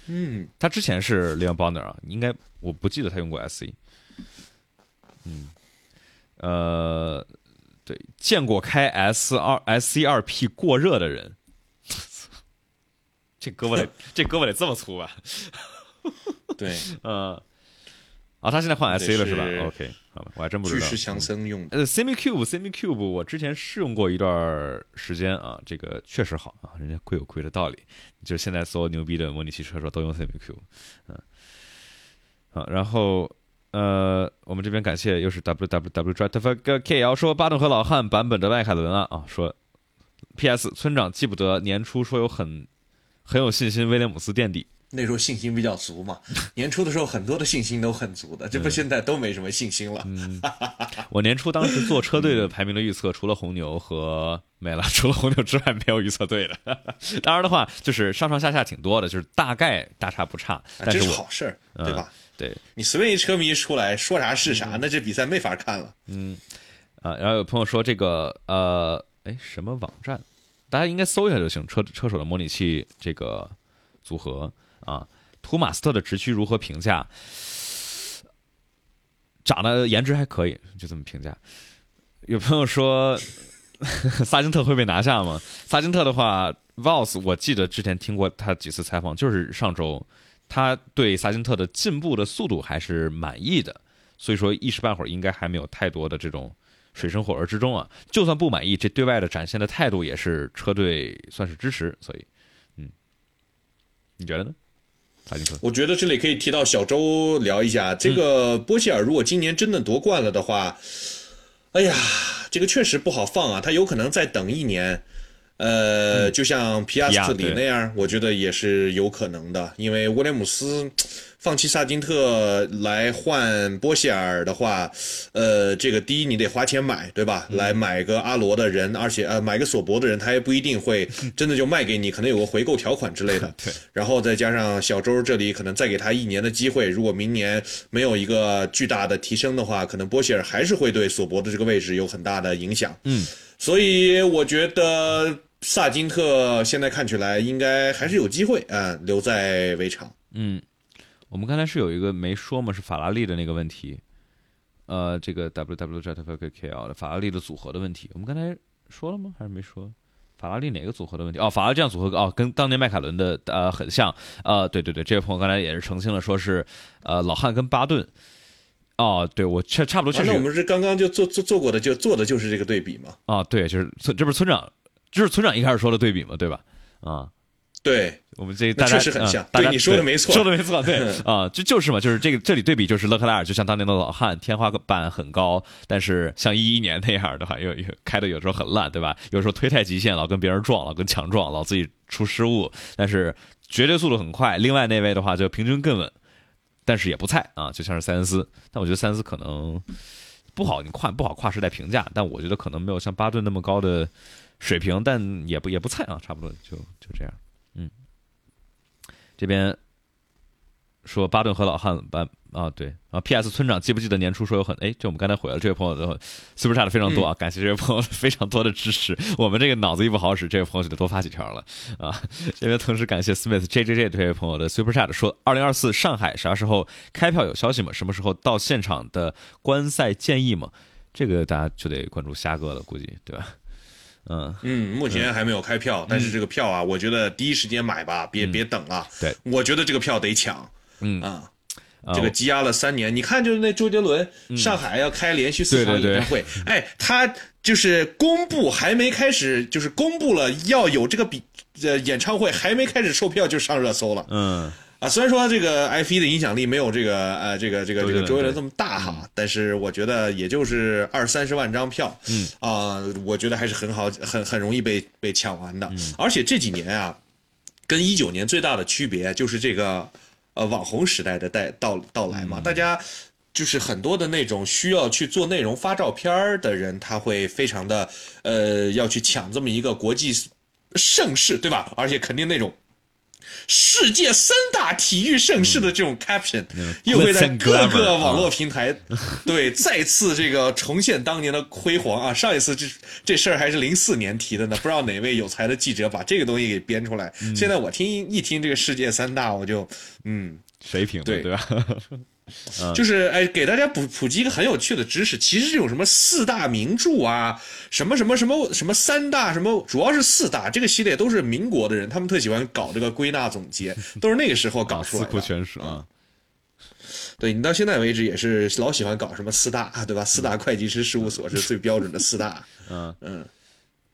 嗯，他之前是 Leon Bonner 啊，应该我不记得他用过 SC。嗯，呃，对，见过开 S 二 SC 二 P 过热的人，这胳膊得 这胳膊得这么粗吧？对，呃。啊，他现在换 SC 了是吧？OK，好吧，我还真不知道。巨石强森用的。呃，Semi Cube，Semi Cube，我之前试用过一段时间啊，这个确实好啊，人家贵有贵的道理。就是现在所有牛逼的模拟器车手都用 Semi Cube，嗯，好，然后呃，我们这边感谢又是 WWW Drive KL 说巴顿和老汉版本的迈凯伦啊啊，说 PS 村长记不得年初说有很很有信心威廉姆斯垫底。那时候信心比较足嘛，年初的时候很多的信心都很足的，这不现在都没什么信心了。我年初当时做车队的排名的预测，除了红牛和没了，除了红牛之外没有预测对的。当然的话，就是上上下下挺多的，就是大概大差不差。这是好事儿，对吧？对你随便一车迷出来说啥是啥，那这比赛没法看了。嗯啊，然后有朋友说这个呃，哎，什么网站？大家应该搜一下就行。车车手的模拟器这个组合。啊，图马斯特的直驱如何评价？长得颜值还可以，就这么评价。有朋友说，萨金特会被拿下吗？萨金特的话，Vos 我记得之前听过他几次采访，就是上周，他对萨金特的进步的速度还是满意的，所以说一时半会儿应该还没有太多的这种水深火热之中啊。就算不满意，这对外的展现的态度也是车队算是支持，所以，嗯，你觉得呢？我觉得这里可以提到小周聊一下，这个波希尔如果今年真的夺冠了的话，哎呀，这个确实不好放啊，他有可能再等一年。呃，就像皮亚斯特里那样，我觉得也是有可能的，因为威廉姆斯放弃萨金特来换波希尔的话，呃，这个第一你得花钱买，对吧？来买个阿罗的人，而且呃买个索博的人，他也不一定会真的就卖给你，可能有个回购条款之类的。对。然后再加上小周这里可能再给他一年的机会，如果明年没有一个巨大的提升的话，可能波希尔还是会对索博的这个位置有很大的影响。嗯。所以我觉得。萨金特现在看起来应该还是有机会啊，留在围场。嗯，我们刚才是有一个没说嘛，是法拉利的那个问题。呃，这个 W W Jet F K L 的法拉利的组合的问题，我们刚才说了吗？还是没说？法拉利哪个组合的问题？哦，法拉利这样组合哦，跟当年迈凯伦的呃很像。呃，对对对，这位朋友刚才也是澄清了，说是呃老汉跟巴顿。哦，对我差差不多确实。那我们是刚刚就做做做过的，就做的就是这个对比嘛。啊，对，就是村，这不是村长。就是村长一开始说的对比嘛，对吧？啊，对我们这大家确实很像，对你说的没错，说的没错，对啊，就就是嘛，就是这个这里对比就是勒克莱尔，就像当年的老汉，天花板很高，但是像一一年那样的话，又又开的有时候很烂，对吧？有时候推太极限，老跟别人撞，老跟墙撞，老自己出失误，但是绝对速度很快。另外那位的话就平均更稳，但是也不菜啊，就像是塞恩斯，但我觉得塞恩斯可能不好，你跨不好跨时代评价，但我觉得可能没有像巴顿那么高的。水平，但也不也不菜啊，差不多就就这样。这边说巴顿和老汉班啊，对啊。P.S. 村长记不记得年初说有很哎，就我们刚才回了这位朋友的 super chat 非常多啊，感谢这位朋友非常多的支持。我们这个脑子一不好使，这位朋友就得多发几条了啊。这边同时感谢 Smith J J J 这位朋友的 super chat 说，二零二四上海啥时候开票有消息吗？什么时候到现场的观赛建议吗？这个大家就得关注虾哥了，估计对吧？嗯。嗯，目前还没有开票，但是这个票啊，我觉得第一时间买吧，别别等了。对，我觉得这个票得抢。嗯。啊，这个积压了三年，你看，就是那周杰伦上海要开连续四场演唱会，哎，他就是公布还没开始，就是公布了要有这个比呃演唱会还没开始售票就上热搜了。嗯。啊，虽然说这个 F 一的影响力没有这个呃这个这个这个周杰伦这么大哈，但是我觉得也就是二三十万张票，嗯啊，我觉得还是很好，很很容易被被抢完的。而且这几年啊，跟一九年最大的区别就是这个呃网红时代的带到到来嘛，大家就是很多的那种需要去做内容发照片的人，他会非常的呃要去抢这么一个国际盛世，对吧？而且肯定那种。世界三大体育盛事的这种 caption，又会在各个网络平台，对再次这个重现当年的辉煌啊！上一次这这事儿还是零四年提的呢，不知道哪位有才的记者把这个东西给编出来。现在我听一听这个世界三大，我就嗯，水平对对吧？就是哎，给大家普普及一个很有趣的知识。其实这种什么四大名著啊，什么什么什么什么三大什么，主要是四大这个系列都是民国的人，他们特喜欢搞这个归纳总结，都是那个时候搞出来的。四库全书啊，对你到现在为止也是老喜欢搞什么四大，对吧？四大会计师事务所是最标准的四大。嗯嗯。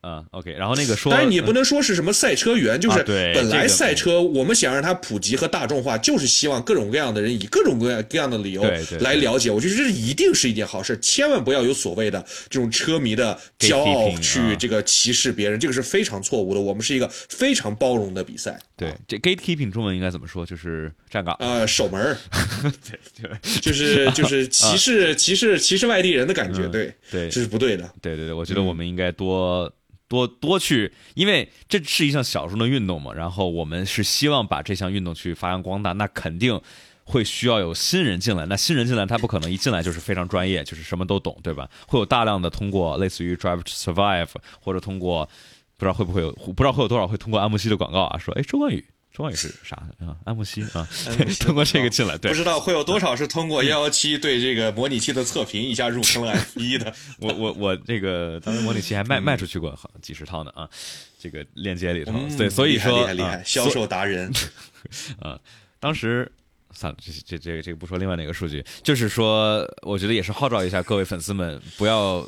啊，OK，然后那个说，但是你也不能说是什么赛车员，就是本来赛车我们想让它普及和大众化，就是希望各种各样的人以各种各样各样的理由来了解。我觉得这一定是一件好事，千万不要有所谓的这种车迷的骄傲去这个歧视别人，这个是非常错误的。我们是一个非常包容的比赛。对，这 gatekeeping 中文应该怎么说？就是站岗。呃，守门儿。对对，就是就是 歧视歧视歧视外地人的感觉。对对，这是不对的。对对对，我觉得我们应该多。多多去，因为这是一项小众的运动嘛，然后我们是希望把这项运动去发扬光大，那肯定会需要有新人进来。那新人进来，他不可能一进来就是非常专业，就是什么都懂，对吧？会有大量的通过类似于 Drive to Survive，或者通过不知道会不会有，不知道会有多少会通过安慕希的广告啊，说哎周冠宇。周冠宇是啥啊？安慕希啊，通过这个进来，对，不知道会有多少是通过幺幺七对这个模拟器的测评一下入坑了 F 一的。我我我这个当时模拟器还卖卖出去过好几十套呢啊，这个链接里头，对，所以说厉害厉害，销售达人 啊。当时算了，这这这个这个不说另外哪个数据，就是说，我觉得也是号召一下各位粉丝们，不要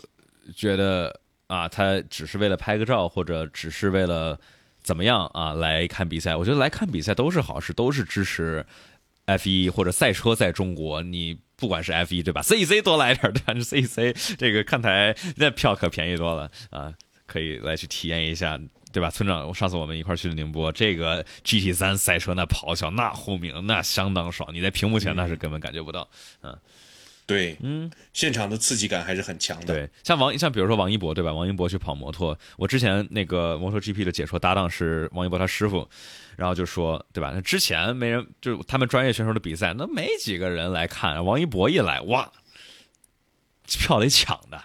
觉得啊，他只是为了拍个照，或者只是为了。怎么样啊？来看比赛，我觉得来看比赛都是好事，都是支持 F 一或者赛车在中国。你不管是 F 一对吧，CEC 多来点对吧？CEC 这个看台那票可便宜多了啊，可以来去体验一下。对吧，村长？上次我们一块去的宁波，这个 GT 三赛车那咆哮、那轰鸣，那相当爽。你在屏幕前那是根本感觉不到。嗯，对，嗯，现场的刺激感还是很强的。对，像王像比如说王一博，对吧？王一博去跑摩托，我之前那个摩托 GP 的解说搭档是王一博他师傅，然后就说，对吧？那之前没人，就他们专业选手的比赛，那没几个人来看。王一博一来，哇，票得抢的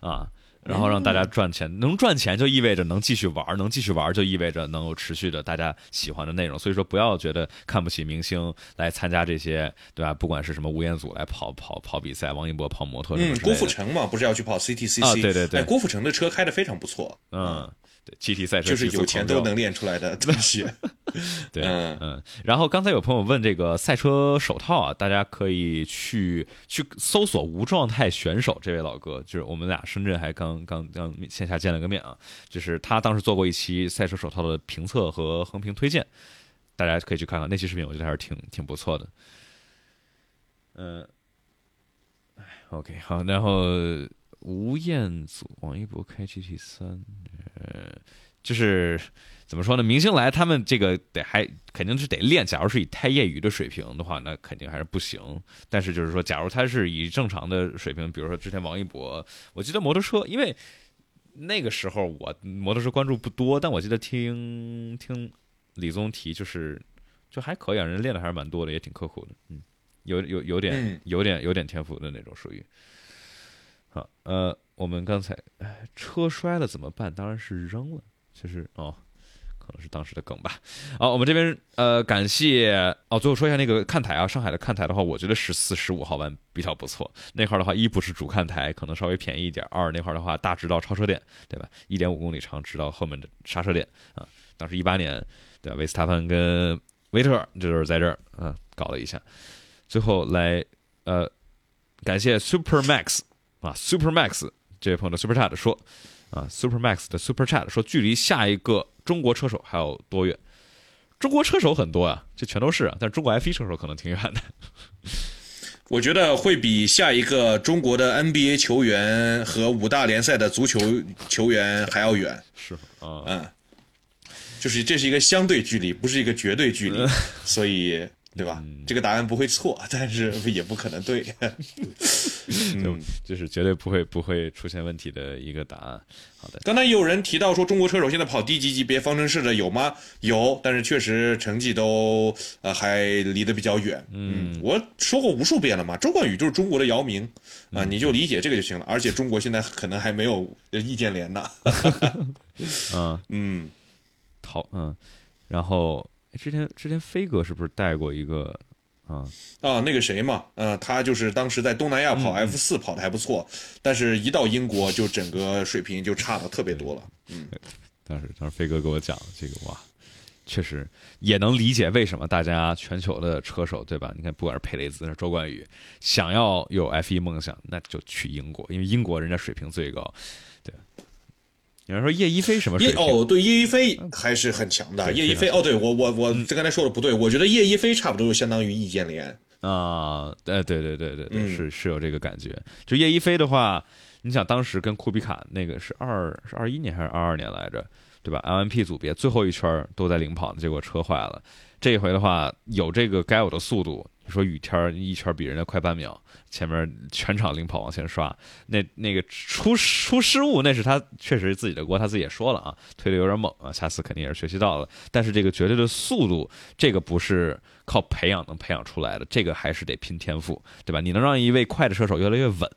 啊！然后让大家赚钱，能赚钱就意味着能继续玩，能继续玩就意味着能有持续的大家喜欢的内容。所以说，不要觉得看不起明星来参加这些，对吧？不管是什么吴彦祖来跑跑跑比赛，王一博跑摩托，嗯，郭富城嘛，不是要去跑 CTCC 啊？对对对，郭富城的车开的非常不错，嗯。对，GT 赛车就是有钱都能练出来的东西。对，嗯，然后刚才有朋友问这个赛车手套啊，大家可以去去搜索无状态选手这位老哥，就是我们俩深圳还刚刚刚线下见了个面啊，就是他当时做过一期赛车手套的评测和横评推荐，大家可以去看看那期视频，我觉得还是挺挺不错的。嗯，OK，好，然后。吴彦祖、王一博开 GT 三，呃，就是怎么说呢？明星来，他们这个得还肯定是得练。假如是以太业余的水平的话，那肯定还是不行。但是就是说，假如他是以正常的水平，比如说之前王一博，我记得摩托车，因为那个时候我摩托车关注不多，但我记得听听李宗提，就是就还可以，啊，人练的还是蛮多的，也挺刻苦的，嗯，有有有点有点有点天赋的那种，属于。好，呃，我们刚才车摔了怎么办？当然是扔了。就是哦，可能是当时的梗吧。好，我们这边呃，感谢哦。最后说一下那个看台啊，上海的看台的话，我觉得十四、十五号弯比较不错。那块的话，一不是主看台，可能稍微便宜一点；二那块的话，大直道超车点，对吧？一点五公里长，直到后面的刹车点啊。当时一八年，对吧？维斯塔潘跟维特就是在这儿啊搞了一下。最后来呃，感谢 Super Max。啊，Super Max 这位朋友的 Super Chat 说，啊，Super Max 的 Super Chat 说，距离下一个中国车手还有多远？中国车手很多啊，这全都是啊，但中国 F1 车手可能挺远的。我觉得会比下一个中国的 NBA 球员和五大联赛的足球球员还要远。是啊，嗯，就是这是一个相对距离，不是一个绝对距离，所以。对吧？这个答案不会错，但是 也不可能对，就就是绝对不会不会出现问题的一个答案。好的，刚才有人提到说中国车手现在跑低级级别方程式的有吗？有，但是确实成绩都呃还离得比较远。嗯，我说过无数遍了嘛，周冠宇就是中国的姚明啊，你就理解这个就行了。而且中国现在可能还没有易建联呢。嗯嗯，好嗯，然后。之前之前飞哥是不是带过一个啊啊那个谁嘛，呃，他就是当时在东南亚跑 F 四跑的还不错，但是一到英国就整个水平就差的特别多了。嗯，当时当时飞哥给我讲这个哇，确实也能理解为什么大家全球的车手对吧？你看不管是佩雷兹还是周冠宇，想要有 F 一梦想，那就去英国，因为英国人家水平最高。有人说叶一飞什么水平？哦，对，叶一飞还是很强的。叶一飞，哦，对我我我这刚才说的不对，我觉得叶一飞差不多就相当于易建联啊。哎，对对对对对，是是有这个感觉。就叶一飞的话，你想当时跟库比卡那个是二是二一年还是二二年来着，对吧？LMP 组别最后一圈都在领跑，结果车坏了。这一回的话，有这个该有的速度。说雨天一圈比人家快半秒。前面全场领跑往前刷，那那个出出失误，那是他确实自己的锅，他自己也说了啊，推的有点猛啊，下次肯定也是学习到了。但是这个绝对的速度，这个不是靠培养能培养出来的，这个还是得拼天赋，对吧？你能让一位快的车手越来越稳，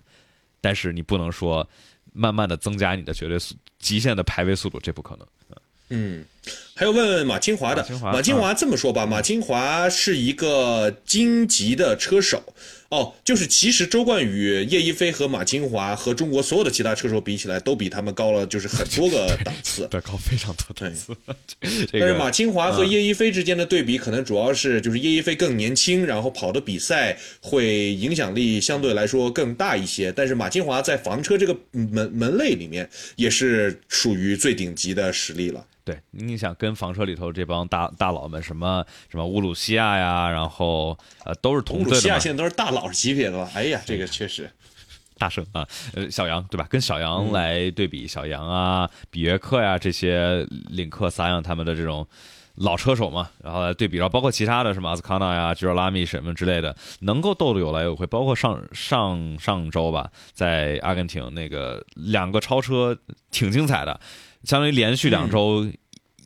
但是你不能说慢慢的增加你的绝对速极限的排位速度，这不可能。嗯，还有问问马清华的，马清华这么说吧，马清华是一个京籍的车手。哦，就是其实周冠宇、叶一飞和马清华和中国所有的其他车手比起来，都比他们高了，就是很多个 档次，对，高非常多档次。但是马清华和叶一飞之间的对比，可能主要是就是叶一飞更年轻，然后跑的比赛会影响力相对来说更大一些。但是马清华在房车这个门门类里面，也是属于最顶级的实力了。对，你想跟房车里头这帮大大佬们，什么什么乌鲁西亚呀，然后呃都是同乌鲁西亚现在都是大佬级别的了。哎呀，这个确实。大圣啊，呃小杨对吧？跟小嗯杨来对比，小杨啊、比约克呀这些领克、三样他们的这种老车手嘛，然后来对比，然后包括其他的什么阿斯康纳呀、吉尔拉米什么之类的，能够斗得有来有回。包括上上上周吧，在阿根廷那个两个超车挺精彩的，相当于连续两周。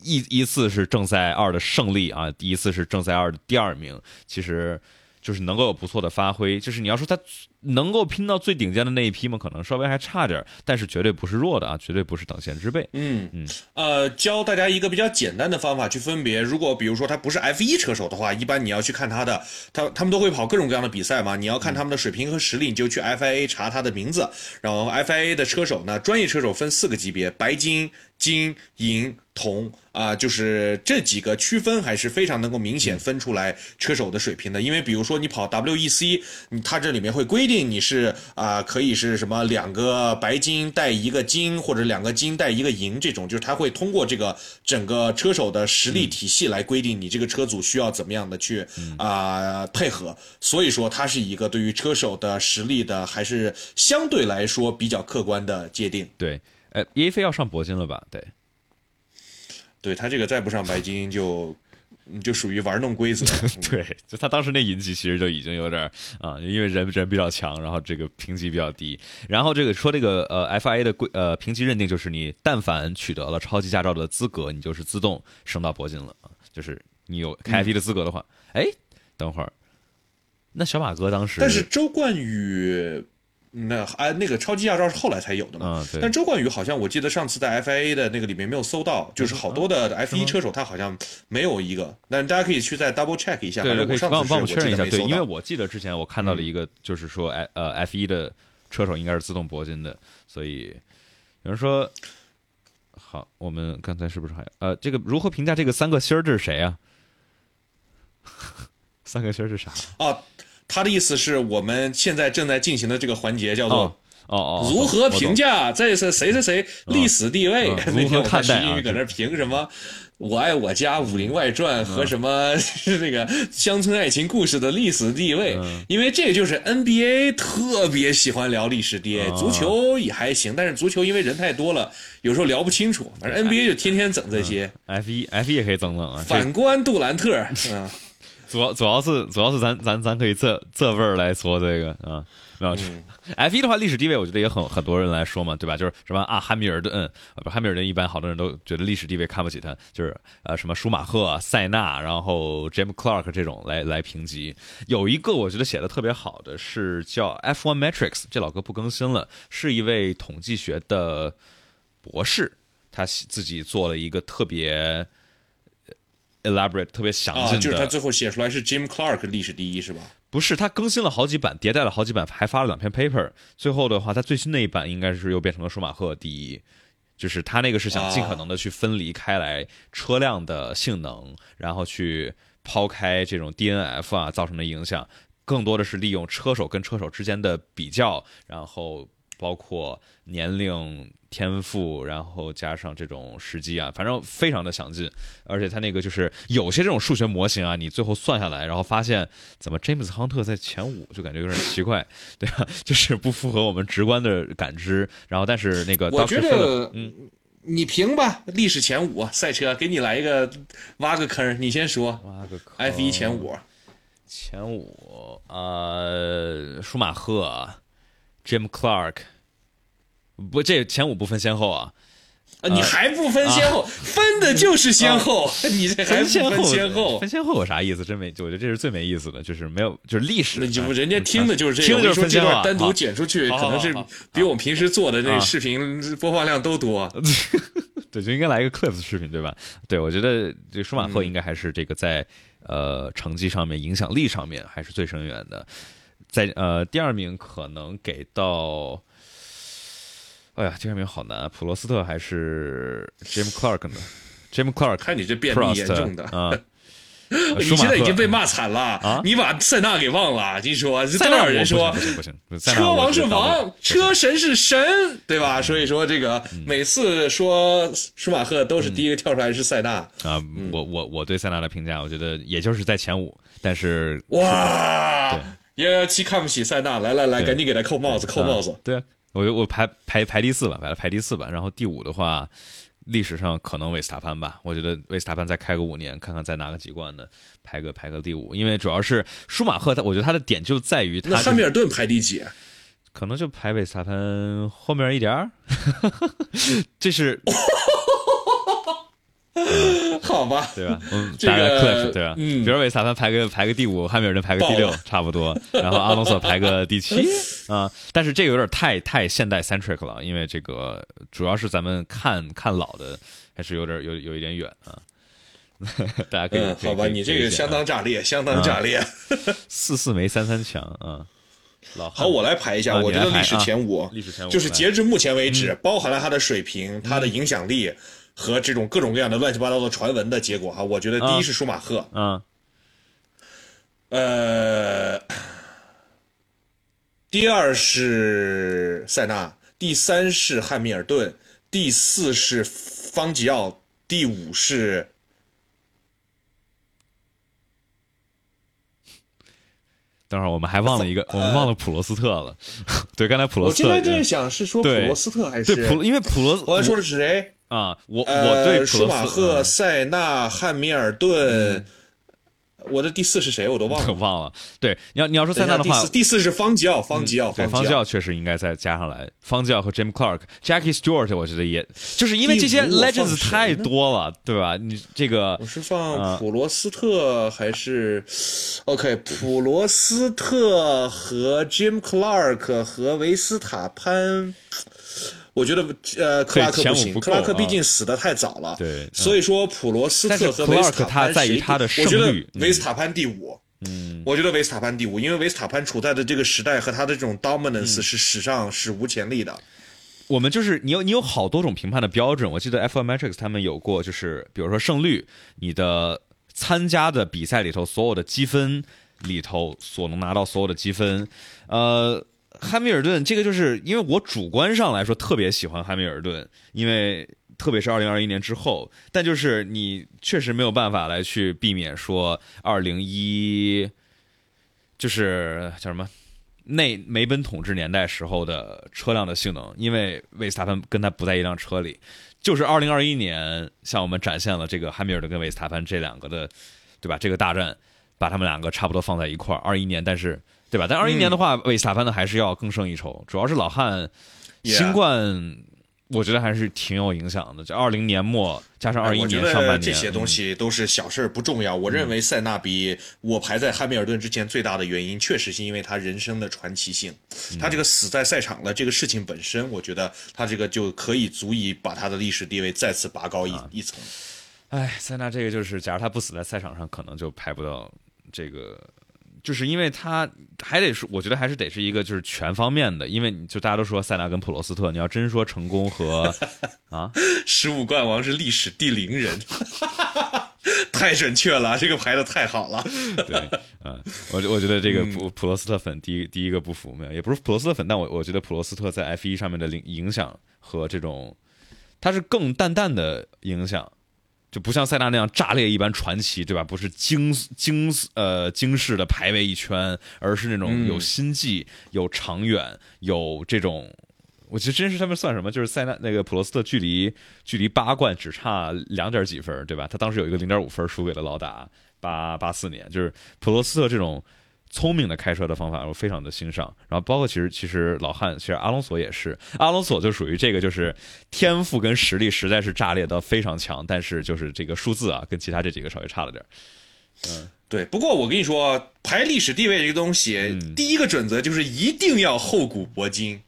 一一次是正赛二的胜利啊，第一次是正赛二的第二名，其实就是能够有不错的发挥。就是你要说他能够拼到最顶尖的那一批吗？可能稍微还差点，但是绝对不是弱的啊，绝对不是等闲之辈。嗯嗯，呃，教大家一个比较简单的方法去分别。如果比如说他不是 F 一车手的话，一般你要去看他的，他他们都会跑各种各样的比赛嘛。你要看他们的水平和实力，你就去 FIA 查他的名字。然后 FIA 的车手呢，专业车手分四个级别：白金、金、银、铜啊、就是这几个区分还是非常能够明显分出来车手的水平的。因为比如说你跑 WEC，你它这里面会规定你是啊、可以是什么两个白金带一个金，或者两个金带一个银这种，就是它会通过这个整个车手的实力体系来规定你这个车组需要怎么样的去啊、配合。所以说它是一个对于车手的实力的还是相对来说比较客观的界定。对，呃，耶飞要上铂金了吧？对，对他这个再不上白金就。嗯就属于玩弄规则，对，就他当时那银级其实就已经有点儿啊、因为人人比较强，然后这个评级比较低，然后这个说这个呃 FIA 的规呃评级认定就是你但凡取得了超级驾照的资格，你就是自动升到铂金了啊，就是你有开 F 1的资格的话，哎、等会儿，那小马哥当时但是周冠宇那哎那个超级驾照是后来才有的嘛？但周冠宇好像我记得上次在 FIA 的那个里面没有搜到，就是好多的 F 1车手他好像没有一个，但是大家可以去再 double check 一下。对对，可以帮我帮我确认一下，对，因为我记得之前我看到了一个，就是说，哎呃，F 一的车手应该是自动铂金的，所以有人说，好，我们刚才是不是还有呃，这个如何评价这个三个星儿？这是谁啊、三个星儿是啥？哦，他的意思是我们现在正在进行的这个环节叫做哦哦哦，如何评价这是谁谁谁历史地位？嗯 那天我看看待啊？徐英语搁那评什么“我爱我家”《武林外传》和什么？是那个乡村爱情故事的历史地位，因为这个就是 NBA 特别喜欢聊历史地位，足球也还行，但是足球因为人太多了，有时候聊不清楚。反正 NBA 就天天整这些。F 一 F 一也可以整整啊，反观杜兰特，嗯，主要主要是主要是咱咱咱可以这这味儿来说这个啊，没有。F 一的话，历史地位我觉得也很很多人来说嘛，对吧？就是什么啊，汉密尔顿，呃不，汉密尔顿一般好多人都觉得历史地位看不起他，就是呃什么舒马赫、塞纳，然后 James Clark 这种来来评级。有一个我觉得写的特别好的是叫 F1 Metrics，这老哥不更新了，是一位统计学的博士，他自己做了一个特别 elaborate、特别详啊，尽的，就是他最后写出来是 Jim Clark 历史第一是吧？不是，他更新了好几版，迭代了好几版，还发了两篇 paper。最后的话，他最新那一版应该是又变成了舒马赫第一，就是他那个是想尽可能的去分离开来车辆的性能，然后去抛开这种 DNF 啊造成的影响，更多的是利用车手跟车手之间的比较，然后包括年龄、天赋，然后加上这种时机啊，反正非常的详尽。而且他那个就是有些这种数学模型啊，你最后算下来，然后发现怎么詹姆斯亨特在前五，就感觉有点奇怪，对吧？就是不符合我们直观的感知。然后但是那个我.觉得，嗯，你评吧，历史前五赛车，给你来一个挖个坑，你先说挖个坑 F 一前五。前五，呃，舒马赫、Jim Clark，不，这前五不分先后啊，啊，你还不分先后，分的就是先后，你这还不先分先后分，先后有啥意思？真没，我觉得这是最没意思的，就是没有，就是历史，那就哎人家听的就是这个。说这分先后啊段单独好剪出去，可能是比我们平时做的那啊视频播放量都多。对，就应该来一个 clips 视频，对吧？对，我觉得这舒马嗯赫应该还是这个在、呃成绩上面、影响力上面还是最深远的。在呃第二名可能给到，哎呀，第二名好难，普罗斯特还是 Jim Clark 呢？Jim Clark 看你这便秘严重的。啊，你现在已经被骂惨了啊，你把塞纳给忘了。听说多塞纳少人说不行不行，车王是王，车神是神，对吧？所以说这个每次说舒马赫都是第一个跳出来是塞纳。啊。我我我对塞纳的评价，我觉得也就是在前五，但是哇，幺幺七看不起塞纳，来来来，赶紧给他扣帽子，扣帽子。对啊，我我排排排第四吧，把它排第四吧。然后第五的话。历史上可能维斯塔潘吧，我觉得维斯塔潘再开个五年，看看再拿个几冠的，排个排个第五。因为主要是舒马赫，他我觉得他的点就在于他。那汉密尔顿排第几？可能就排维斯塔潘后面一点儿。这是。好吧，对吧？嗯，这个对吧？嗯，比如维斯塔潘排个排个第五，汉密尔顿排个第六，差不多。然后阿隆索排个第七 啊。但是这个有点太太现代 centric 了，因为这个主要是咱们看看老的，还是有点有有一点远啊。大家可以好吧？你这个相当炸裂，相当炸裂。四四没三三强啊。老好，我来排一下，我觉得历史前五，历史前五就是截至目前为止，包含了他的水平，他的影响力。和这种各种各样的乱七八糟的传闻的结果哈，我觉得第一是舒马赫，嗯，呃，第二是塞纳，第三是汉密尔顿，第四是方吉奥，第五是，等会儿我们还忘了一个，我们忘了普罗斯特了。对，刚才普罗斯特，我现在在想是说普罗斯特还是对普，因为普罗，我说的是谁？啊，我我对舒马赫、塞纳、汉密尔顿，我的第四是谁？我都忘了，忘了。对，你要你要说塞纳的话，第四是方吉奥，方吉奥，对方吉奥确实应该再加上来。方吉奥和 Jim Clark、Jackie Stewart，我觉得也就是因为这些 legends 太多了，对吧？你这个我是放普罗斯特还是 OK？普罗斯特和 Jim Clark 和维斯塔潘。我觉得呃，克拉克不行，克拉克毕竟死的太早了。对，所以说普罗斯特和维斯塔潘在于他的胜率。维斯塔潘第五，嗯，我觉得维斯塔潘第五，因为维斯塔潘处在的这个时代和他的这种 dominance 是史上史无前例的。我们就是你有你有好多种评判的标准，我记得 F1 Metrics 他们有过，就是比如说胜率，你的参加的比赛里头所有的积分里头所能拿到所有的积分，呃。汉密尔顿，这个就是因为我主观上来说特别喜欢汉密尔顿，因为特别是二零二一年之后，但就是你确实没有办法来去避免说二零一，就是叫什么内梅奔统治年代时候的车辆的性能，因为维斯塔潘跟他不在一辆车里，就是二零二一年向我们展现了这个汉密尔顿跟维斯塔潘这两个的，对吧？这个大战把他们两个差不多放在一块儿，二一年，但是。对吧？但二一年的话，维斯塔潘呢还是要更胜一筹，主要是老汉新冠，我觉得还是挺有影响的。这二零年末加上二一年上半年，这些东西都是小事儿不重要。我认为塞纳比我排在汉密尔顿之前最大的原因，确实是因为他人生的传奇性。他这个死在赛场的这个事情本身，我觉得他这个就可以足以把他的历史地位再次拔高一一层。哎，塞纳这个就是，假如他不死在赛场上，可能就排不到这个。就是因为他还得是，我觉得还是得是一个就是全方面的，因为就大家都说塞纳跟普罗斯特，你要真说成功和 啊，十五冠王是历史第零人，太准确了，这个排的太好了。对，啊，我我觉得这个普普罗斯特粉第一第一个不服没有，也不是普罗斯特粉，但我我觉得普罗斯特在 F 一上面的影影响和这种，他是更淡淡的影响。就不像塞纳那样炸裂一般传奇，对吧？不是惊惊呃惊世的排位一圈，而是那种有心计、有长远、有这种。我觉得真是他们算什么？就是塞纳那个普罗斯特距离距离八冠只差两点几分，对吧？他当时有一个零点五分输给了老打八八四年，就是普罗斯特这种。聪明的开车的方法，我非常的欣赏。然后包括其实其实老汉，其实阿隆索也是，阿隆索就属于这个，就是天赋跟实力实在是炸裂到非常强，但是就是这个数字啊，跟其他这几个稍微差了点。嗯，对。不过我跟你说，排历史地位这个东西，第一个准则就是一定要厚古薄今，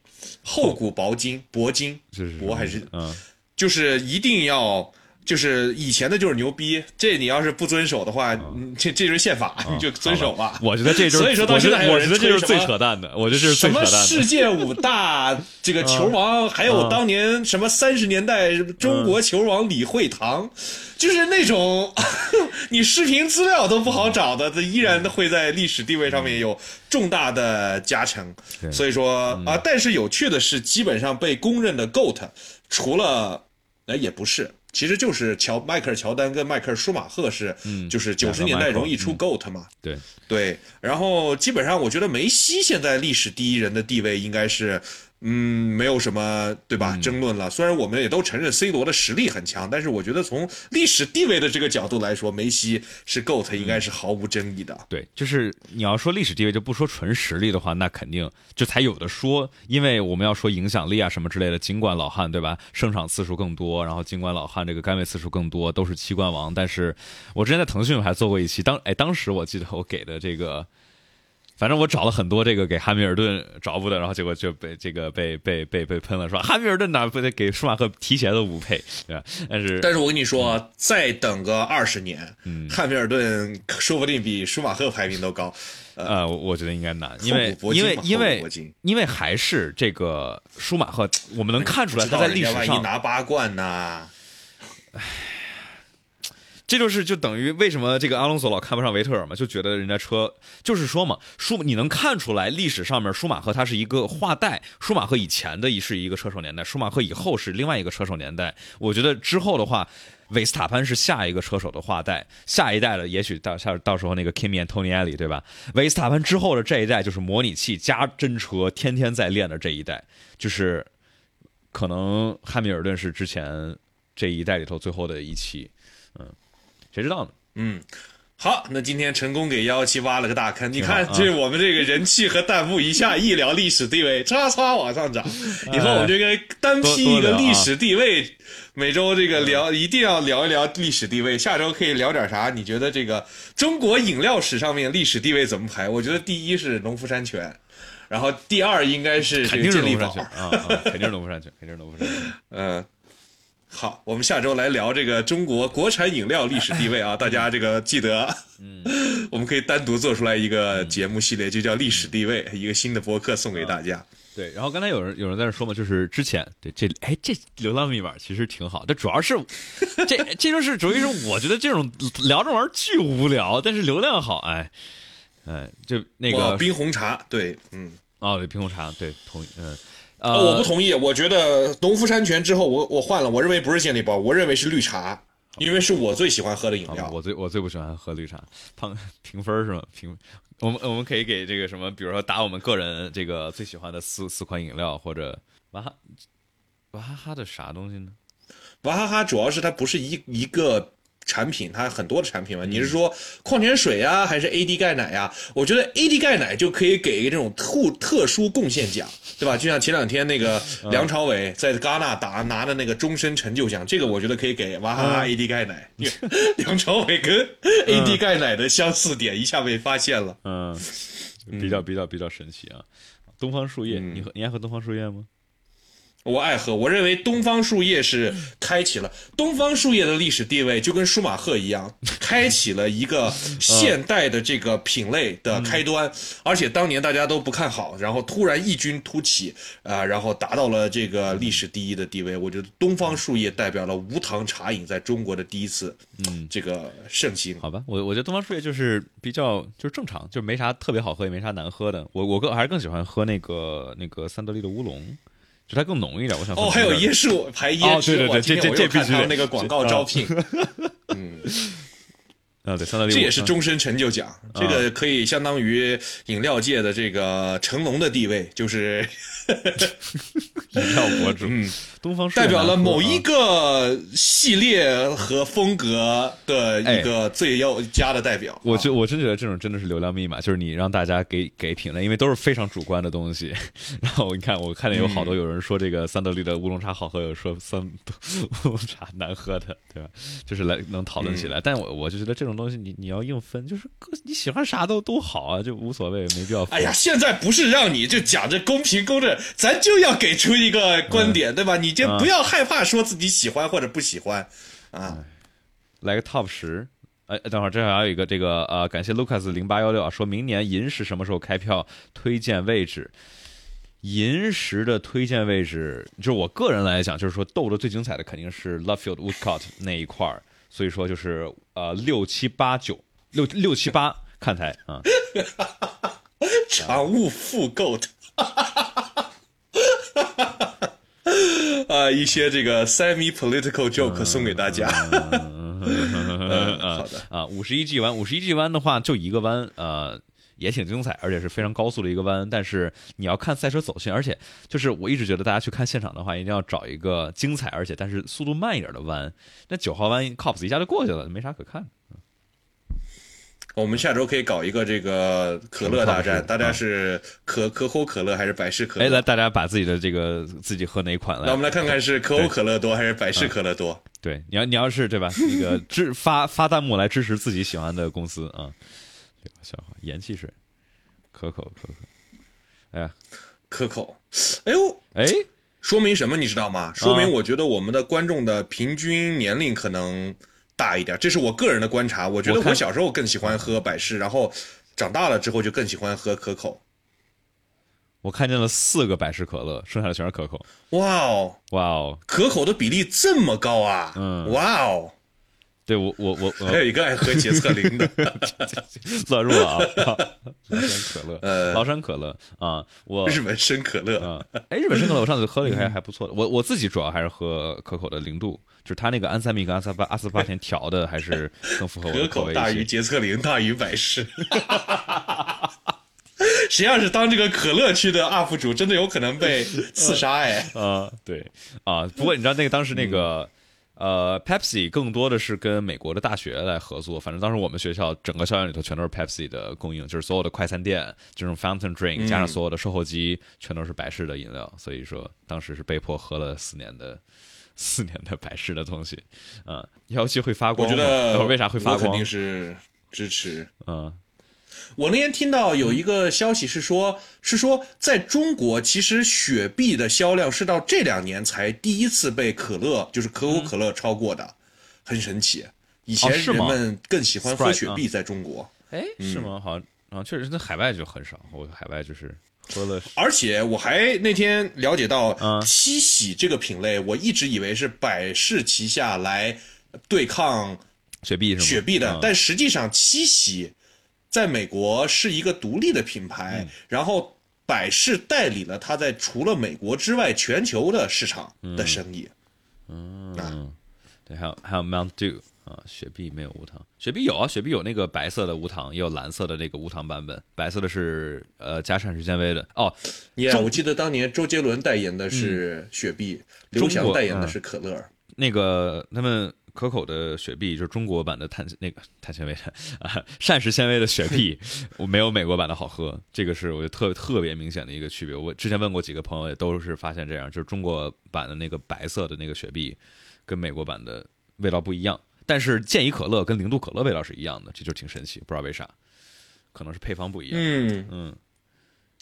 厚古薄今，薄今，薄还是嗯，就是一定要。就是以前的就是牛逼，这你要是不遵守的话，嗯这这就是宪法，你就遵守吧。我觉得这就是，所以说到现在还有我觉得这就是最扯淡的，我觉得这是什么最扯淡的。世界五大这个球王，还有当年什么三十年代中国球王李惠堂，就是那种 你视频资料都不好找的，这依然会在历史地位上面有重大的加成。所以说啊，但是有趣的是，基本上被公认的 GOAT，除了哎也不是。其实就是乔迈克尔乔丹跟迈克尔舒马赫是，就是九十年代容易出 GOAT 嘛，对。对，然后基本上我觉得梅西现在历史第一人的地位应该是，嗯，没有什么对吧争论了。虽然我们也都承认 C 罗的实力很强，但是我觉得从历史地位的这个角度来说，梅西是 GOAT 应该是毫无争议的。对，就是你要说历史地位，就不说纯实力的话，那肯定就才有的说。因为我们要说影响力啊什么之类的，尽管老汉对吧，胜场次数更多，然后尽管老汉这个杆位次数更多，都是七冠王，但是我之前在腾讯还做过一期，当哎当时我记得我给的这个。反正我找了很多这个给汉密尔顿找补的，然后结果就被这个被被被被喷了，说汉密尔顿哪不得给舒马赫提前的五配，对吧？但是但是我跟你说，再等个二十年，嗯，汉密尔顿说不定比舒马赫排名都高。呃，我我觉得应该难，因为因为因为因为还是这个舒马赫，我们能看出来他在历史上拿八冠呢？这就是就等于为什么这个阿隆索老看不上维特尔嘛，就觉得人家车就是说嘛，舒你能看出来历史上面舒马赫他是一个画带，舒马赫以前的一是一个车手年代，舒马赫以后是另外一个车手年代。我觉得之后的话，维斯塔潘是下一个车手的画带，下一代的也许到下到时候那个 Kimi Antonelli 对吧？维斯塔潘之后的这一代就是模拟器加真车，天天在练的这一代，就是可能汉密尔顿是之前这一代里头最后的一期，嗯。谁知道呢？嗯，好，那今天成功给幺幺七挖了个大坑。你看这我们这个人气和弹幕一下一聊历史地位，唰唰往上涨。以后我们这个单批一个历史地位，每周这个聊一定要聊一聊历史地位。下周可以聊点啥？你觉得这个中国饮料史上面历史地位怎么排？我觉得第一是农夫山泉，然后第二应该是这肯个健力宝定是农夫山。泉啊啊，肯定是农夫山泉，肯定是农夫山泉。嗯，好，我们下周来聊这个中国国产饮料历史地位啊，大家这个记得，嗯，我们可以单独做出来一个节目系列，就叫历史地位，一个新的博客送给大家。对，然后刚才有人有人在那说嘛，就是之前对这哎这流浪密码其实挺好，但主要是 这这就是主要是我觉得这种聊这玩意儿巨无聊，但是流量好，哎哎就那个冰红茶，对，嗯。哦对冰红茶对同嗯哦，呃我不同意，我觉得农夫山泉之后，我我换了，我认为不是健力宝，我认为是绿茶，因为是我最喜欢喝的饮料。啊我最我最不喜欢喝绿茶，胖评分是吗？评我们我们可以给这个什么，比如说打我们个人这个最喜欢的四四款饮料，或者娃哈娃哈哈的啥东西呢？娃哈哈主要是它不是一一个产品，它很多的产品嘛。你是说矿泉水啊，还是 AD 钙奶呀、我觉得 AD 钙奶就可以给一个这种特特殊贡献奖，对吧？就像前两天那个梁朝伟在戛纳打拿的那个终身成就奖，这个我觉得可以给娃哈哈 AD 钙奶。梁朝伟跟 AD 钙奶的相似点一下被发现了。嗯，比较比较比较神奇啊！东方树叶，你和你爱喝东方树叶吗？我爱喝，我认为东方树叶是开启了东方树叶的历史地位，就跟舒马赫一样，开启了一个现代的这个品类的开端。而且当年大家都不看好，然后突然异军突起啊、然后达到了这个历史第一的地位。我觉得东方树叶代表了无糖茶饮在中国的第一次，嗯，这个盛行。好吧，我我觉得东方树叶就是比较就是正常，就是没啥特别好喝，也没啥难喝的。我我更还是更喜欢喝那个那个三得利的乌龙，就它更浓一点。我想喝哦，还有椰树排椰哦汁，对对对哇今天这这我这必须得他们那个广告招聘。啊，对三得利，这也是终身成就奖，这个可以相当于饮料界的这个成龙的地位，就是 饮料博主，嗯，东方代表了某一啊个系列和风格的一个最要佳的代表。啊我就我真觉得这种真的是流量密码，就是你让大家给给评论，因为都是非常主观的东西。然后你看，我看见有好多有人说这个三得利的乌龙茶好喝，有说三 乌龙茶难喝的，对吧？就是来能讨论起嗯来。但我我就觉得这种东西你你要硬分，就是各你喜欢啥都都好啊，就无所谓，没必要分。哎呀，现在不是让你就讲这公平公正，咱就要给出一个观点，对吧？你就不要害怕说自己喜欢或者不喜欢，啊。来个 top 十。哎，等会儿，这还有一个这个呃，感谢 Lucas 零八幺六啊，说明年银石什么时候开票？推荐位置。银石的推荐位置，就是我个人来讲，就是说斗的最精彩的肯定是 Lovefield Woodcourt 那一块儿，所以说就是呃六七八九六六七八 看台啊。常务复购的，啊，一些这个 semi political joke 送给大家。嗯，好的啊，五十一 G 弯，五十一 G 弯的话就一个弯，呃，也挺精彩，而且是非常高速的一个弯。但是你要看赛车走线，而且就是我一直觉得大家去看现场的话，一定要找一个精彩，而且但是速度慢一点的弯。那九号弯 Cops 一下就过去了，没啥可看的。我们下周可以搞一个这个可乐大战，大家是可可口可乐还是百事可哎，乐？来，大家把自己的这个自己喝哪款来那我们来看看是可口可乐多还是百事可乐多？对，你要你要是对吧？那个支发发弹幕来支持自己喜欢的公司啊。这个笑话，盐汽水，可口可口。哎呀，可口，哎呦，哎，说明什么你知道吗？说明我觉得我们的观众的平均年龄可能大一点，这是我个人的观察。我觉得我小时候更喜欢喝百事，然后长大了之后就更喜欢喝可口。我看见了四个百事可乐，剩下的全是可口。哇哦，哇哦，可口的比例这么高啊！嗯哇哦，对我我我我还有一个爱喝洁厕灵的，乱入了啊！崂 山可乐，呃崂山可乐啊，我日本生可乐。啊，哎，日本生可乐我上次喝了一个还还不错的，我我自己主要还是喝可口的零度，就是它那个安三蜜跟阿斯巴阿斯巴甜调的还是更符合我的口味 口大于。洁厕灵大于百事。谁要是当这个可乐区的 UP 主，真的有可能被刺杀哎！啊，对啊，不过你知道那个当时那个。呃，Pepsi 更多的是跟美国的大学来合作，反正当时我们学校整个校园里头全都是 Pepsi 的供应，就是所有的快餐店这种 fountain drink 加上所有的售后机全都是百事的饮料，所以说当时是被迫喝了四年的四年的百事的东西，嗯，幺七会发光我，觉得为啥会发光肯定？是支持。嗯，我那天听到有一个消息是说，是说在中国，其实雪碧的销量是到这两年才第一次被可乐，就是可口可乐超过的，很神奇。以前人们更喜欢喝雪碧，在中国。哎，是吗？好像啊，确实，在海外就很少，我海外就是喝了而且我还那天了解到嗯，七喜这个品类，我一直以为是百事旗下来对抗雪碧是吗？雪碧的，嗯但实际上七喜在美国是一个独立的品牌，然后百事代理了它在除了美国之外全球的市场的生意。嗯，对，还有还有 Mount Dew 啊，雪碧没有无糖，雪碧有啊，雪碧有那个白色的无糖，也有蓝色的那个无糖版本，白色的是呃加膳食纤维的。哦，Yeah，我记得当年周杰伦代言的是雪碧，刘翔代言的是可乐。那个他们可口的雪碧就是中国版的碳那个碳纤维的啊膳食纤维的雪碧，我 没有美国版的好喝，这个是我觉得特特别明显的一个区别。我之前问过几个朋友，也都是发现这样，就是中国版的那个白色的那个雪碧，跟美国版的味道不一样。但是健怡可乐跟零度可乐味道是一样的，这就挺神奇，不知道为啥，可能是配方不一样。嗯，嗯，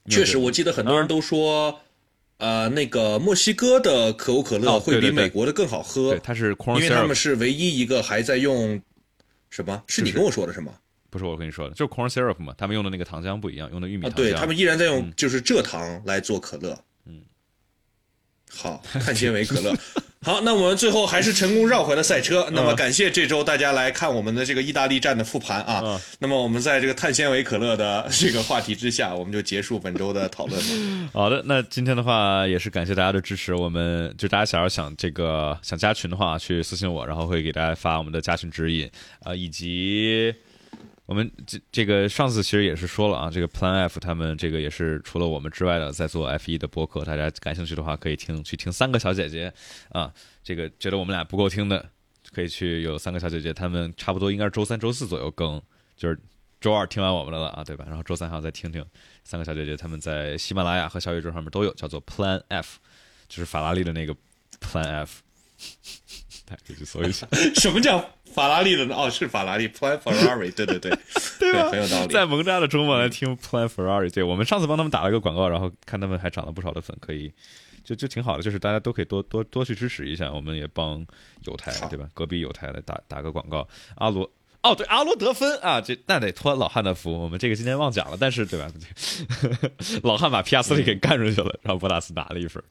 确实，我记得很多人都说，呃，那个墨西哥的可口可乐会比美国的更好喝对，，它是因为他们是唯一一个还在用什么？是你跟我说的是吗？不是我跟你说的，就是 corn syrup 嘛，他们用的那个糖浆不一样，用的玉米啊，糖浆。对他们依然在用就是蔗糖来做可乐。嗯，好，碳纤维可乐。好，那我们最后还是成功绕回了赛车。那么感谢这周大家来看我们的这个意大利站的复盘啊。嗯那么我们在这个碳纤维可乐的这个话题之下，我们就结束本周的讨论了。好的，那今天的话也是感谢大家的支持。我们就大家想要想这个想加群的话，去私信我，然后会给大家发我们的加群指引啊、以及我们这这个上次其实也是说了啊，这个 Plan F 他们这个也是除了我们之外的在做 F 一的播客，大家感兴趣的话可以听去听三个小姐姐啊，这个觉得我们俩不够听的，可以去有三个小姐姐，她们差不多应该是周三、周四左右更，就是周二听完我们的了啊，对吧？然后周三还要再听听三个小姐姐，她们在喜马拉雅和小宇宙上面都有，叫做 Plan F，就是法拉利的那个 Plan F，大家可以去搜一下。什么叫法拉利的呢？哦，是法拉利，Plan Ferrari，对对对，对 很有道理。在蒙扎的周末来听 Plan Ferrari，对我们上次帮他们打了一个广告，然后看他们还涨了不少的粉，可以就就挺好的，就是大家都可以多多多去支持一下，我们也帮有台对吧？隔壁有台来打打个广告。阿罗哦，对，阿罗得分啊，这那得托老汉的福，我们这个今天忘讲了，但是对吧？老汉把皮亚斯利给干出去了，然后博塔斯拿了一分。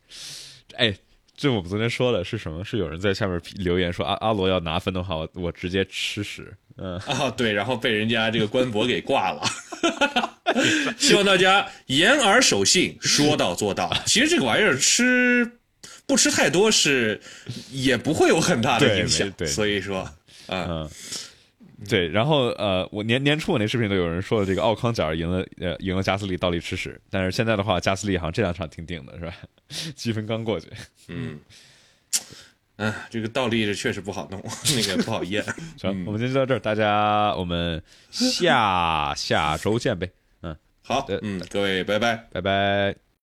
哎，这我们昨天说的是什么？是有人在下面留言说阿阿罗要拿分的话，我我直接吃屎。嗯，啊，对，然后被人家这个官博给挂了。希望大家言而守信，说到做到。其实这个玩意儿吃不吃太多是也不会有很大的影响没，对所以说，啊，嗯，对，然后呃，我年年初我那视频都有人说这个奥康角赢了呃赢了加斯利倒立吃屎，但是现在的话，加斯利好像这两场挺顶的是吧？积分刚过去，嗯，嗯，这个倒立这确实不好弄，那个不好验。行，我们今天就到这儿，大家我们下下周见呗，嗯，好，嗯，各位，拜拜。拜拜。